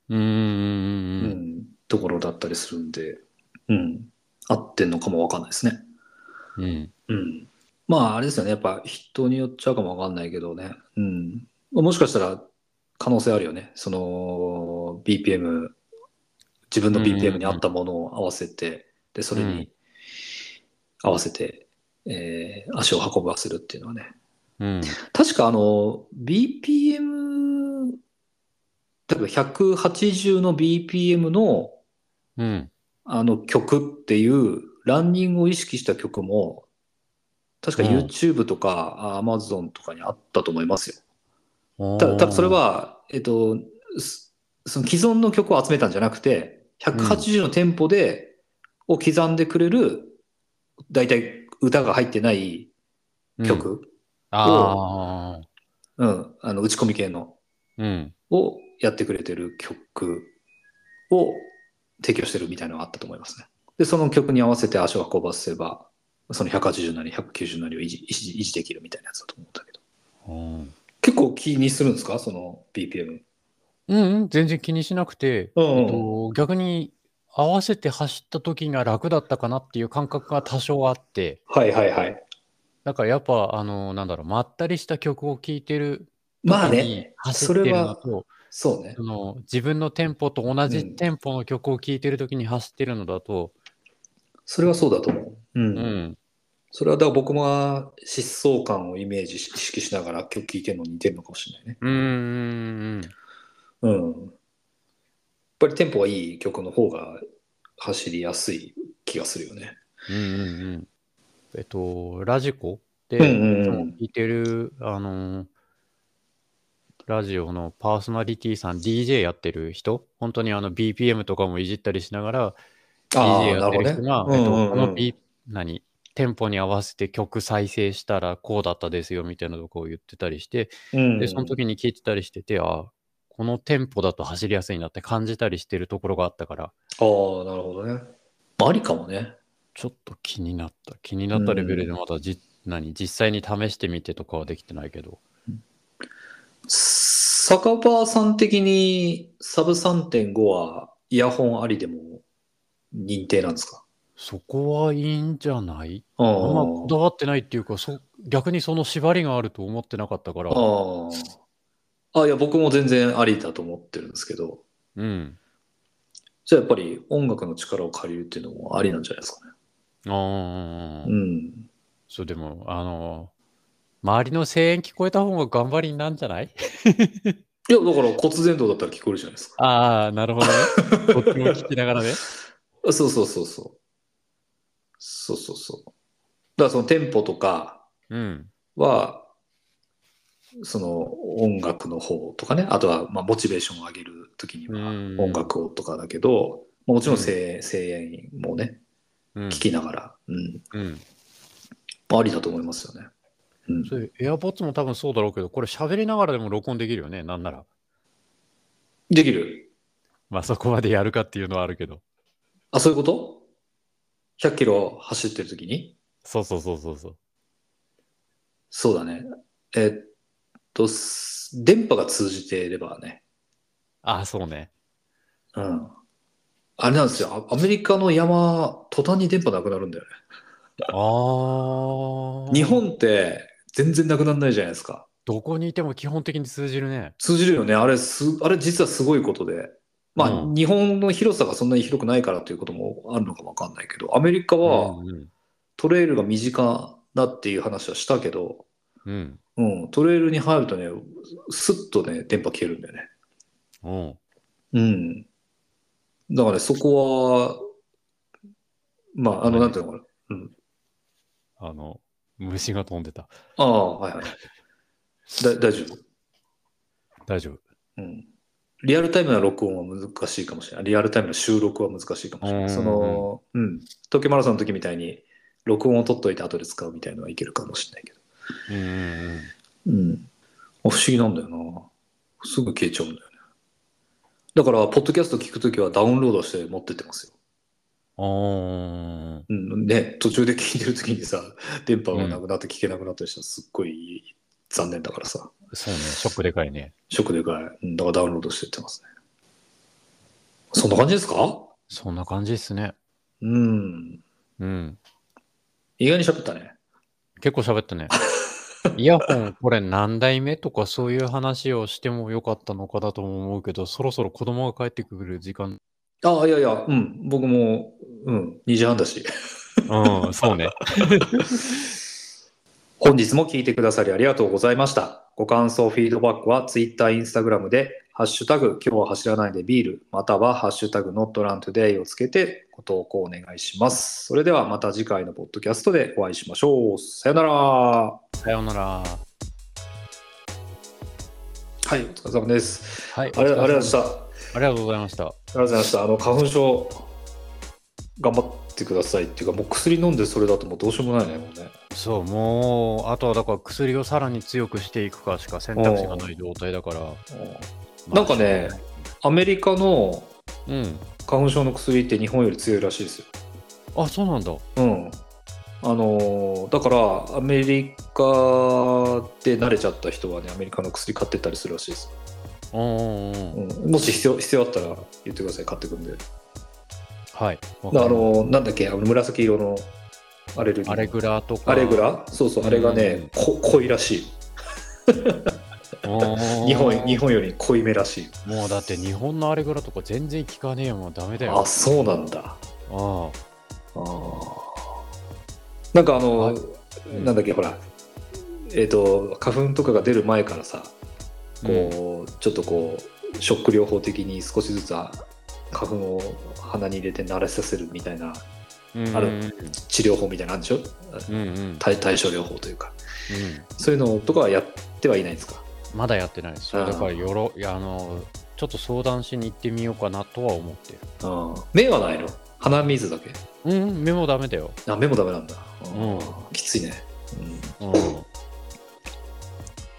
うーん。うんところだったりするんで、うん。合ってんのかもわかんないですね。うん。うん。まあ、あれですよね。やっぱ人によっちゃうかもわかんないけどね。うん。まあもしかしたら可能性あるよね。その BPM、自分の BPM に合ったものを合わせて、で、それに合わせて、えー足を運ばせるっていうのはね。うん。確かあの、BPM、例えば180の BPM のうん。あの曲っていうランニングを意識した曲も確かうん。YouTube とか Amazon とかにあったと思いますよ。たたそれ、は、えっと、すその既存の曲を集めたんじゃなくて180のテンポで、を刻んでくれる大体歌が入ってないうん、曲、ああ。うん。あの打ち込み系の。うん。をやってくれてる曲を提供してるみたいなのがあったと思いますね。で、その曲に合わせて足を運ばせば、その180なり190なりを維持維持維持できるみたいなやつだと思うんだけど。うん結構気にするんですか？その BPM。うんうん、全然気にしなくて、うんうんえっと、逆に合わせて走った時が楽だったかなっていう感覚が多少あって、はいはいはい。だからやっぱ、あの、なんだろう、まったりした曲を聴いてるまあね、走ってるのそれは、と、そうねそ。の自分のテンポと同じうんテンポの曲を聴いてる時に走ってるのだと、それはそうだと思う。うん。うん、それはだから僕も疾走感をイメージし意識しながら曲聴いてるのに似てるのかもしれないね。うん、うん、うん。やっぱりテンポがいい曲の方が走りやすい気がするよね。うん、うん、うん。えっと、ラジコで、うんうんいてる、あのーラジオのパーソナリティさん、DJ やってる人、本当にあの BPM とかもいじったりしながら、ああ DJ やってる人が、えっと、うんうんうん。この B、何、テンポに合わせて曲再生したらこうだったですよみたいなとこを言ってたりして、うんで、その時に聞いてたりしてて、ああ、このテンポだと走りやすいなって感じたりしてるところがあったから、ああ、なるほどね。ありかもね。ちょっと気になった。気になったレベルでまだじ、何、実際に試してみてとかはできてないけど。酒場さん的にサブ3.5はイヤホンありでも認定なんですか？そこはいいんじゃない？ああんまこだわってないっていうか、そ逆にその縛りがあると思ってなかったから。ああ。あ、いや、僕も全然ありだと思ってるんですけど、うん。じゃあやっぱり音楽の力を借りるっていうのもありなんじゃないですかね。ああ、うん。そうでも、あの、周りの声援聞こえた方が頑張りになんじゃない？(laughs) いや、だから骨伝導だったら聞こえるじゃないですか。ああ、なるほどね。(laughs) こっちも聞きながらね。あそうそうそうそう。そうそうそう。だからそのテンポとかうん。は、その音楽の方とかね、あとはまあモチベーションを上げるときにはうん音楽をとかだけど、まあもちろん声,、声援もね、うん。聞きながら、うん、うん。ありだと思いますよね。うん、それ、AirPods も多分そうだろうけど、これ喋りながらでも録音できるよね、なんなら。できるまあそこまでやるかっていうのはあるけど。あ、そういうこと ?100 キロ走ってるときに？そうそうそうそうそう。そうだね。えっと、す電波が通じていればね、ああ、そうね。うん。あれなんですよ。あアメリカの山、途端に電波なくなるんだよね。ああ。日本って全然なくならないじゃないですか。どこにいても基本的に通じるね。通じるよね。あれす、あれ実はすごいことで。まあ、うん日本の広さがそんなに広くないからということもあるのかもわかんないけど、アメリカはトレイルが身近だっていう話はしたけど、うん。うん、トレイルに入るとね、スッとね、電波消えるんだよね。うん。うん。だからね、そこは、まあ、あの、はいなんていうのかな。うん。あの、虫が飛んでた。ああ、はいはい。だ大丈夫？大丈夫。うん。リアルタイムな録音は難しいかもしれない。リアルタイムの収録は難しいかもしれない。うんその、うん。東京マラソンの時みたいに、録音を取っといて後で使うみたいなのはいけるかもしれないけど。うんうん不思議なんだよな。すぐ消えちゃうんだよね。だから、ポッドキャスト聞くときはダウンロードして持ってってますよ。あーうん、ね、途中で聞いてる時にさ、電波がなくなって聞けなくなったりしたらすっごい残念だからさ、そうね。ショックでかいね。ショックでかい。うんだからダウンロードしてってますね。そんな感じですか？そんな感じですね。うん。うん。意外に喋ったね。結構喋ったね。(laughs) イヤホン、これ何代目とかそういう話をしてもよかったのかだとも思うけど、そろそろ子供が帰ってくる時間。ああ、いやいや、うん、僕も、うん、2時半だし。うん、そうね。(laughs) 本日も聞いてくださりありがとうございました。ご感想、フィードバックは Twitter、Instagram で、ハッシュタグ、今日は走らないでビール、またはハッシュタグ、notruntoday をつけてご投稿お願いします。それではまた次回のポッドキャストでお会いしましょう。さよなら。はさようなら。い、お疲れ様です。はい。あれ、ありがとうございました。あありがとうございました。りがとうございました。あの、花粉症、頑張ってくださいっていうか、もう薬飲んでそれだともうどうしようもないね、もうね。そう、もう、あとはだから薬をさらに強くしていくかしか選択肢がない状態だから。うんなんかね、アメリカのうん。花粉症の薬って日本より強いらしいですよ。あ、そうなんだ。うん。あのーだからアメリカで慣れちゃった人はねアメリカの薬買ってったりするらしいです、うん。もし必要必要あったら言ってください。買ってくんで。はい。あのーなんだっけ？あの紫色のアレルギーすアレグラとか。アレグラ？そうそう。あれがね、こ濃いらしい。日本日本より濃いめらしい。もうだって日本のアレグラとか全然効かねえよ。もうダメだよ。あそうなんだ。ああ。ー。なんかあのはい。ーなんだっけ？ほら。えっ、と花粉とかが出る前からさこう、ちょっとこうショック療法的に少しずつは花粉を鼻に入れて慣れさせるみたいなうん、あるうん治療法みたいなのあるでしょ？うんうん。対対処療法というか。うん。そういうのとかはやってはいないんですか？まだやってないです。だからよろ、いや、あの、ちょっと相談しに行ってみようかなとは思ってる。うん目はないの？鼻水だけ？うん、目もダメだよ。あ目もダメなんだ、うん。きついね、うん、うん。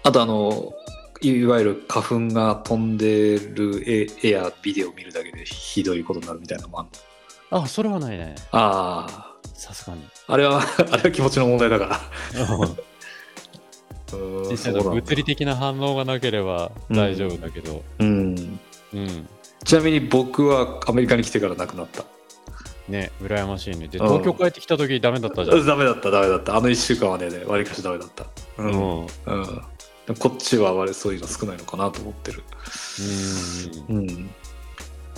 あとあのいいわゆる花粉が飛んでる絵絵やビデオを見るだけでひどいことになるみたいなのもあるの？あ、それはないね。あさすがに。ああれは (laughs) あれは気持ちの問題だからうん実際の物理的な反応がなければ大丈夫だけど、うん。うん。ちなみに僕はアメリカに来てからなくなった。ね、羨ましいね。で、うん東京帰ってきた時ダメだったじゃん。ダメだった、ダメだった。あの1週間はね、わりかしダメだった。う。うんん。うん。こっちは割そういうの少ないのかなと思ってる。うん。うん。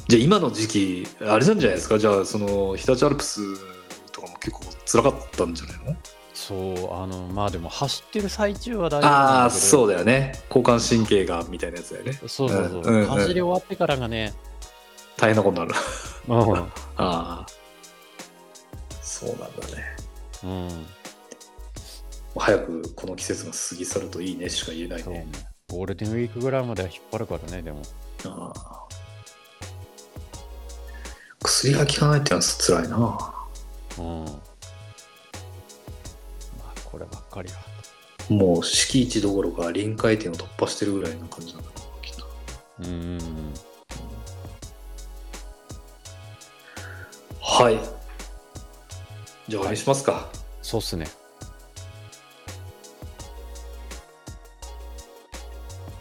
じゃあ今の時期、あれなんじゃないですか？じゃあその日立アルプスとかも結構辛かったんじゃないの？そう、あの、まあでも走ってる最中は大丈夫ああ。そうだよね。交感神経がみたいなやつだよね。そうそうそう。うんうんうん走り終わってからがね、大変なことになる。うん。(laughs) ああ。そうなんだね。うん。早くこの季節が過ぎ去るといいねしか言えないねね。。ゴールデンウィークぐらいまでは引っ張るからね、でも。ああ薬が効かないってのは辛いな。うん。まあ、こればっかりは。もう敷地どころか臨界点を突破してるぐらいの感じなんだな、きっと。うん。はい。じゃあ終わりにしますか。そうっすね。